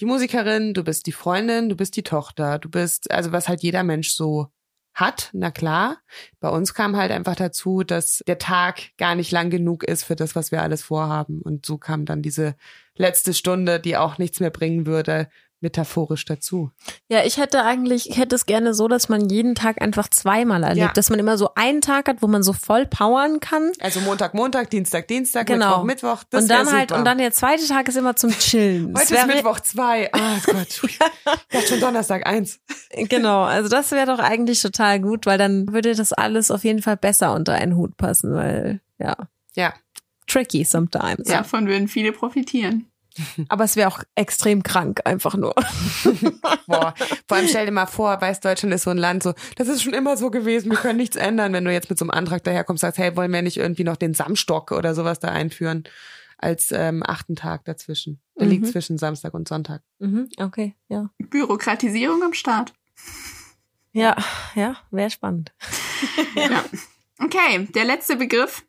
die Musikerin, du bist die Freundin, du bist die Tochter, du bist, also was halt jeder Mensch so hat, na klar. Bei uns kam halt einfach dazu, dass der Tag gar nicht lang genug ist für das, was wir alles vorhaben. Und so kam dann diese letzte Stunde, die auch nichts mehr bringen würde, metaphorisch dazu. Ja, ich hätte eigentlich, ich hätte es gerne so, dass man jeden Tag einfach zweimal erlebt, Ja. dass man immer so einen Tag hat, wo man so voll powern kann. Also Montag, Montag, Dienstag, Dienstag, Genau. Mittwoch, Mittwoch. Das und dann halt, super. und dann der zweite Tag ist immer zum Chillen. Das Heute ist wäre- Mittwoch zwei. Ah Gott. Ich dachte schon Donnerstag eins. Genau, also das wäre doch eigentlich total gut, weil dann würde das alles auf jeden Fall besser unter einen Hut passen, weil, ja, Ja. tricky sometimes. Davon würden viele profitieren. Aber es wäre auch extrem krank, einfach nur. Boah. Vor allem stell dir mal vor, weiß Deutschland ist so ein Land so, das ist schon immer so gewesen, wir können nichts ändern, wenn du jetzt mit so einem Antrag daherkommst, sagst, hey, wollen wir nicht irgendwie noch den Samstock oder sowas da einführen als ähm, achten Tag dazwischen. Der Mhm. liegt zwischen Samstag und Sonntag. Mhm, okay, ja. Bürokratisierung am Start. Ja, ja, wäre spannend. Ja. Okay, der letzte Begriff,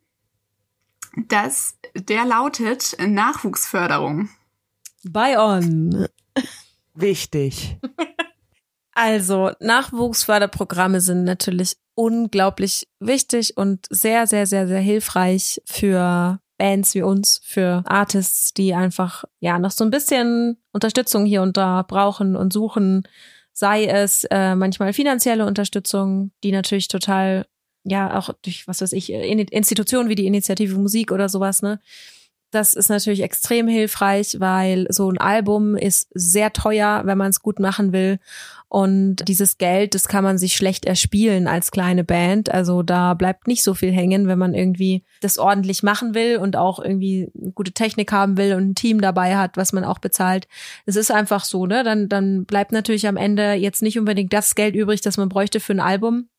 das, der lautet Nachwuchsförderung. Bye on. Wichtig. Also, Nachwuchsförderprogramme sind natürlich unglaublich wichtig und sehr, sehr, sehr, sehr hilfreich für Bands wie uns, für Artists, die einfach ja noch so ein bisschen Unterstützung hier und da brauchen und suchen. Sei es äh, manchmal finanzielle Unterstützung, die natürlich total, ja, auch durch, was weiß ich, In Institutionen wie die Initiative Musik oder sowas, ne? Das ist natürlich extrem hilfreich, weil so ein Album ist sehr teuer, wenn man es gut machen will. Und dieses Geld, das kann man sich schlecht erspielen als kleine Band. Also da bleibt nicht so viel hängen, wenn man irgendwie das ordentlich machen will und auch irgendwie gute Technik haben will und ein Team dabei hat, was man auch bezahlt. Es ist einfach so, ne? Dann, dann bleibt natürlich am Ende jetzt nicht unbedingt das Geld übrig, das man bräuchte für ein Album.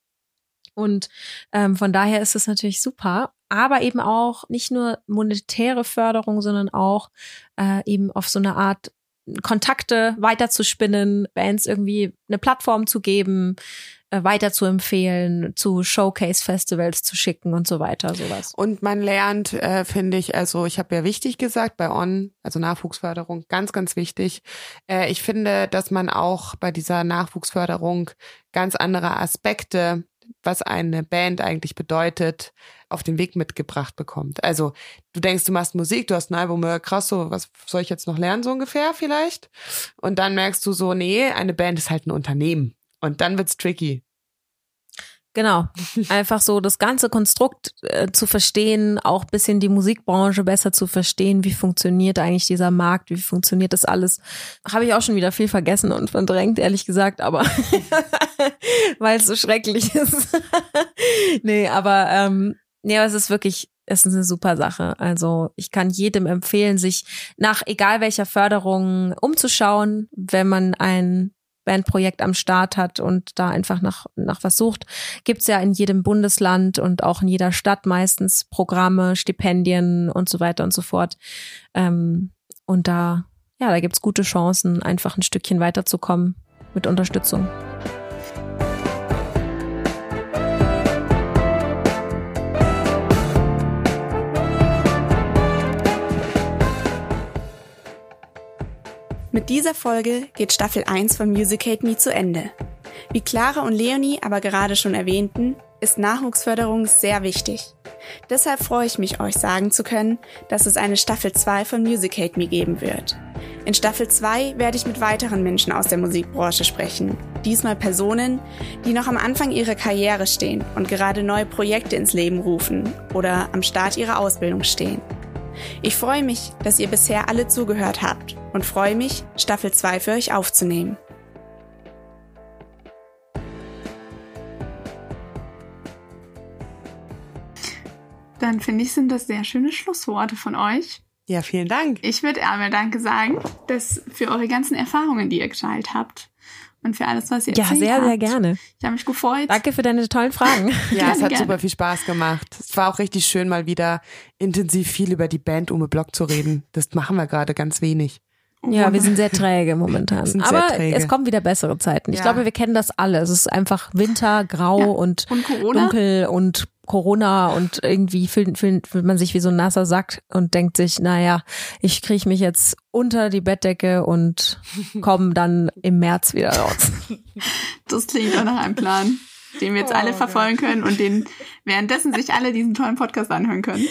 Und ähm, von daher ist es natürlich super, aber eben auch nicht nur monetäre Förderung, sondern auch äh, eben auf so eine Art Kontakte weiterzuspinnen, Bands irgendwie eine Plattform zu geben, äh, weiter zu empfehlen, zu Showcase-Festivals zu schicken und so weiter, sowas. Und man lernt, äh, finde ich, also ich habe ja wichtig gesagt bei On, also Nachwuchsförderung, ganz, ganz wichtig. Äh, ich finde, dass man auch bei dieser Nachwuchsförderung ganz andere Aspekte, was eine Band eigentlich bedeutet, auf den Weg mitgebracht bekommt. Also du denkst, du machst Musik, du hast ein Album, krass, so was soll ich jetzt noch lernen, so ungefähr vielleicht? Und dann merkst du so, nee, eine Band ist halt ein Unternehmen. Und dann wird's tricky. Genau. Einfach so das ganze Konstrukt äh, zu verstehen, auch bisschen die Musikbranche besser zu verstehen, wie funktioniert eigentlich dieser Markt, wie funktioniert das alles. Habe ich auch schon wieder viel vergessen und verdrängt, ehrlich gesagt, aber weil es so schrecklich ist. nee, aber ähm, nee, aber es ist wirklich, es ist eine super Sache. Also ich kann jedem empfehlen, sich nach egal welcher Förderung umzuschauen, wenn man ein Bandprojekt am Start hat und da einfach nach, nach was sucht, gibt's ja in jedem Bundesland und auch in jeder Stadt meistens Programme, Stipendien und so weiter und so fort. Ähm, und da, ja, da gibt's gute Chancen, einfach ein Stückchen weiterzukommen mit Unterstützung. Mit dieser Folge geht Staffel 1 von Musicate Me zu Ende. Wie Clara und Leonie aber gerade schon erwähnten, ist Nachwuchsförderung sehr wichtig. Deshalb freue ich mich, euch sagen zu können, dass es eine Staffel 2 von Musicate Me geben wird. In Staffel 2 werde ich mit weiteren Menschen aus der Musikbranche sprechen. Diesmal Personen, die noch am Anfang ihrer Karriere stehen und gerade neue Projekte ins Leben rufen oder am Start ihrer Ausbildung stehen. Ich freue mich, dass ihr bisher alle zugehört habt und freue mich, Staffel 2 für euch aufzunehmen. Dann finde ich, sind das sehr schöne Schlussworte von euch. Ja, vielen Dank. Ich würde einmal Danke sagen, dass für eure ganzen Erfahrungen, die ihr geteilt habt und für alles, was ihr Ja, erzählt sehr, habt. sehr gerne. Ich habe mich gefreut. Danke für deine tollen Fragen. Ja, Gerne, es hat gerne. super viel Spaß gemacht. Es war auch richtig schön, mal wieder intensiv viel über die Band Ume Block zu reden. Das machen wir gerade ganz wenig. Ja, wir sind sehr träge momentan. Aber träge. es kommen wieder bessere Zeiten. Ich Ja. glaube, wir kennen das alle. Es ist einfach Winter, grau Ja. und, Und dunkel und Corona und irgendwie fühlt, fühlt, fühlt man sich wie so ein nasser Sack und denkt sich, naja, ich kriege mich jetzt unter die Bettdecke und komme dann im März wieder raus. Das klingt doch nach einem Plan, den wir jetzt alle verfolgen können und den währenddessen sich alle diesen tollen Podcast anhören können.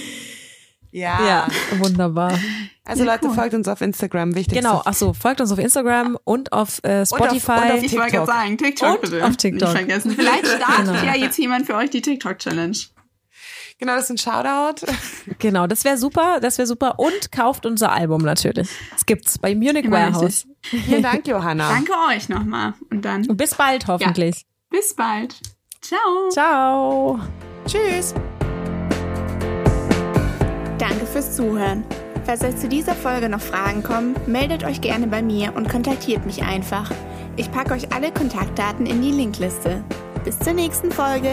Ja. Ja, wunderbar. Also Ja, Leute, cool. folgt uns auf Instagram, wichtig. Genau, ach so, folgt uns auf Instagram und auf äh, Spotify. und auf Ich wollte gerade TikTok. sagen, TikTok Und bitte. auf TikTok. Nicht vergessen. Vielleicht startet Genau. ja jetzt jemand für euch die TikTok-Challenge. Genau, das ist ein Shoutout. Genau, das wäre super, das wäre super. Und kauft unser Album natürlich. Es gibt's bei Munich Immer Warehouse. richtig. Vielen Dank, Johanna. Danke euch nochmal. Und dann Und bis bald hoffentlich. bis bald. Ciao. Ciao. Tschüss. Danke fürs Zuhören. Falls euch zu dieser Folge noch Fragen kommen, meldet euch gerne bei mir und kontaktiert mich einfach. Ich packe euch alle Kontaktdaten in die Linkliste. Bis zur nächsten Folge.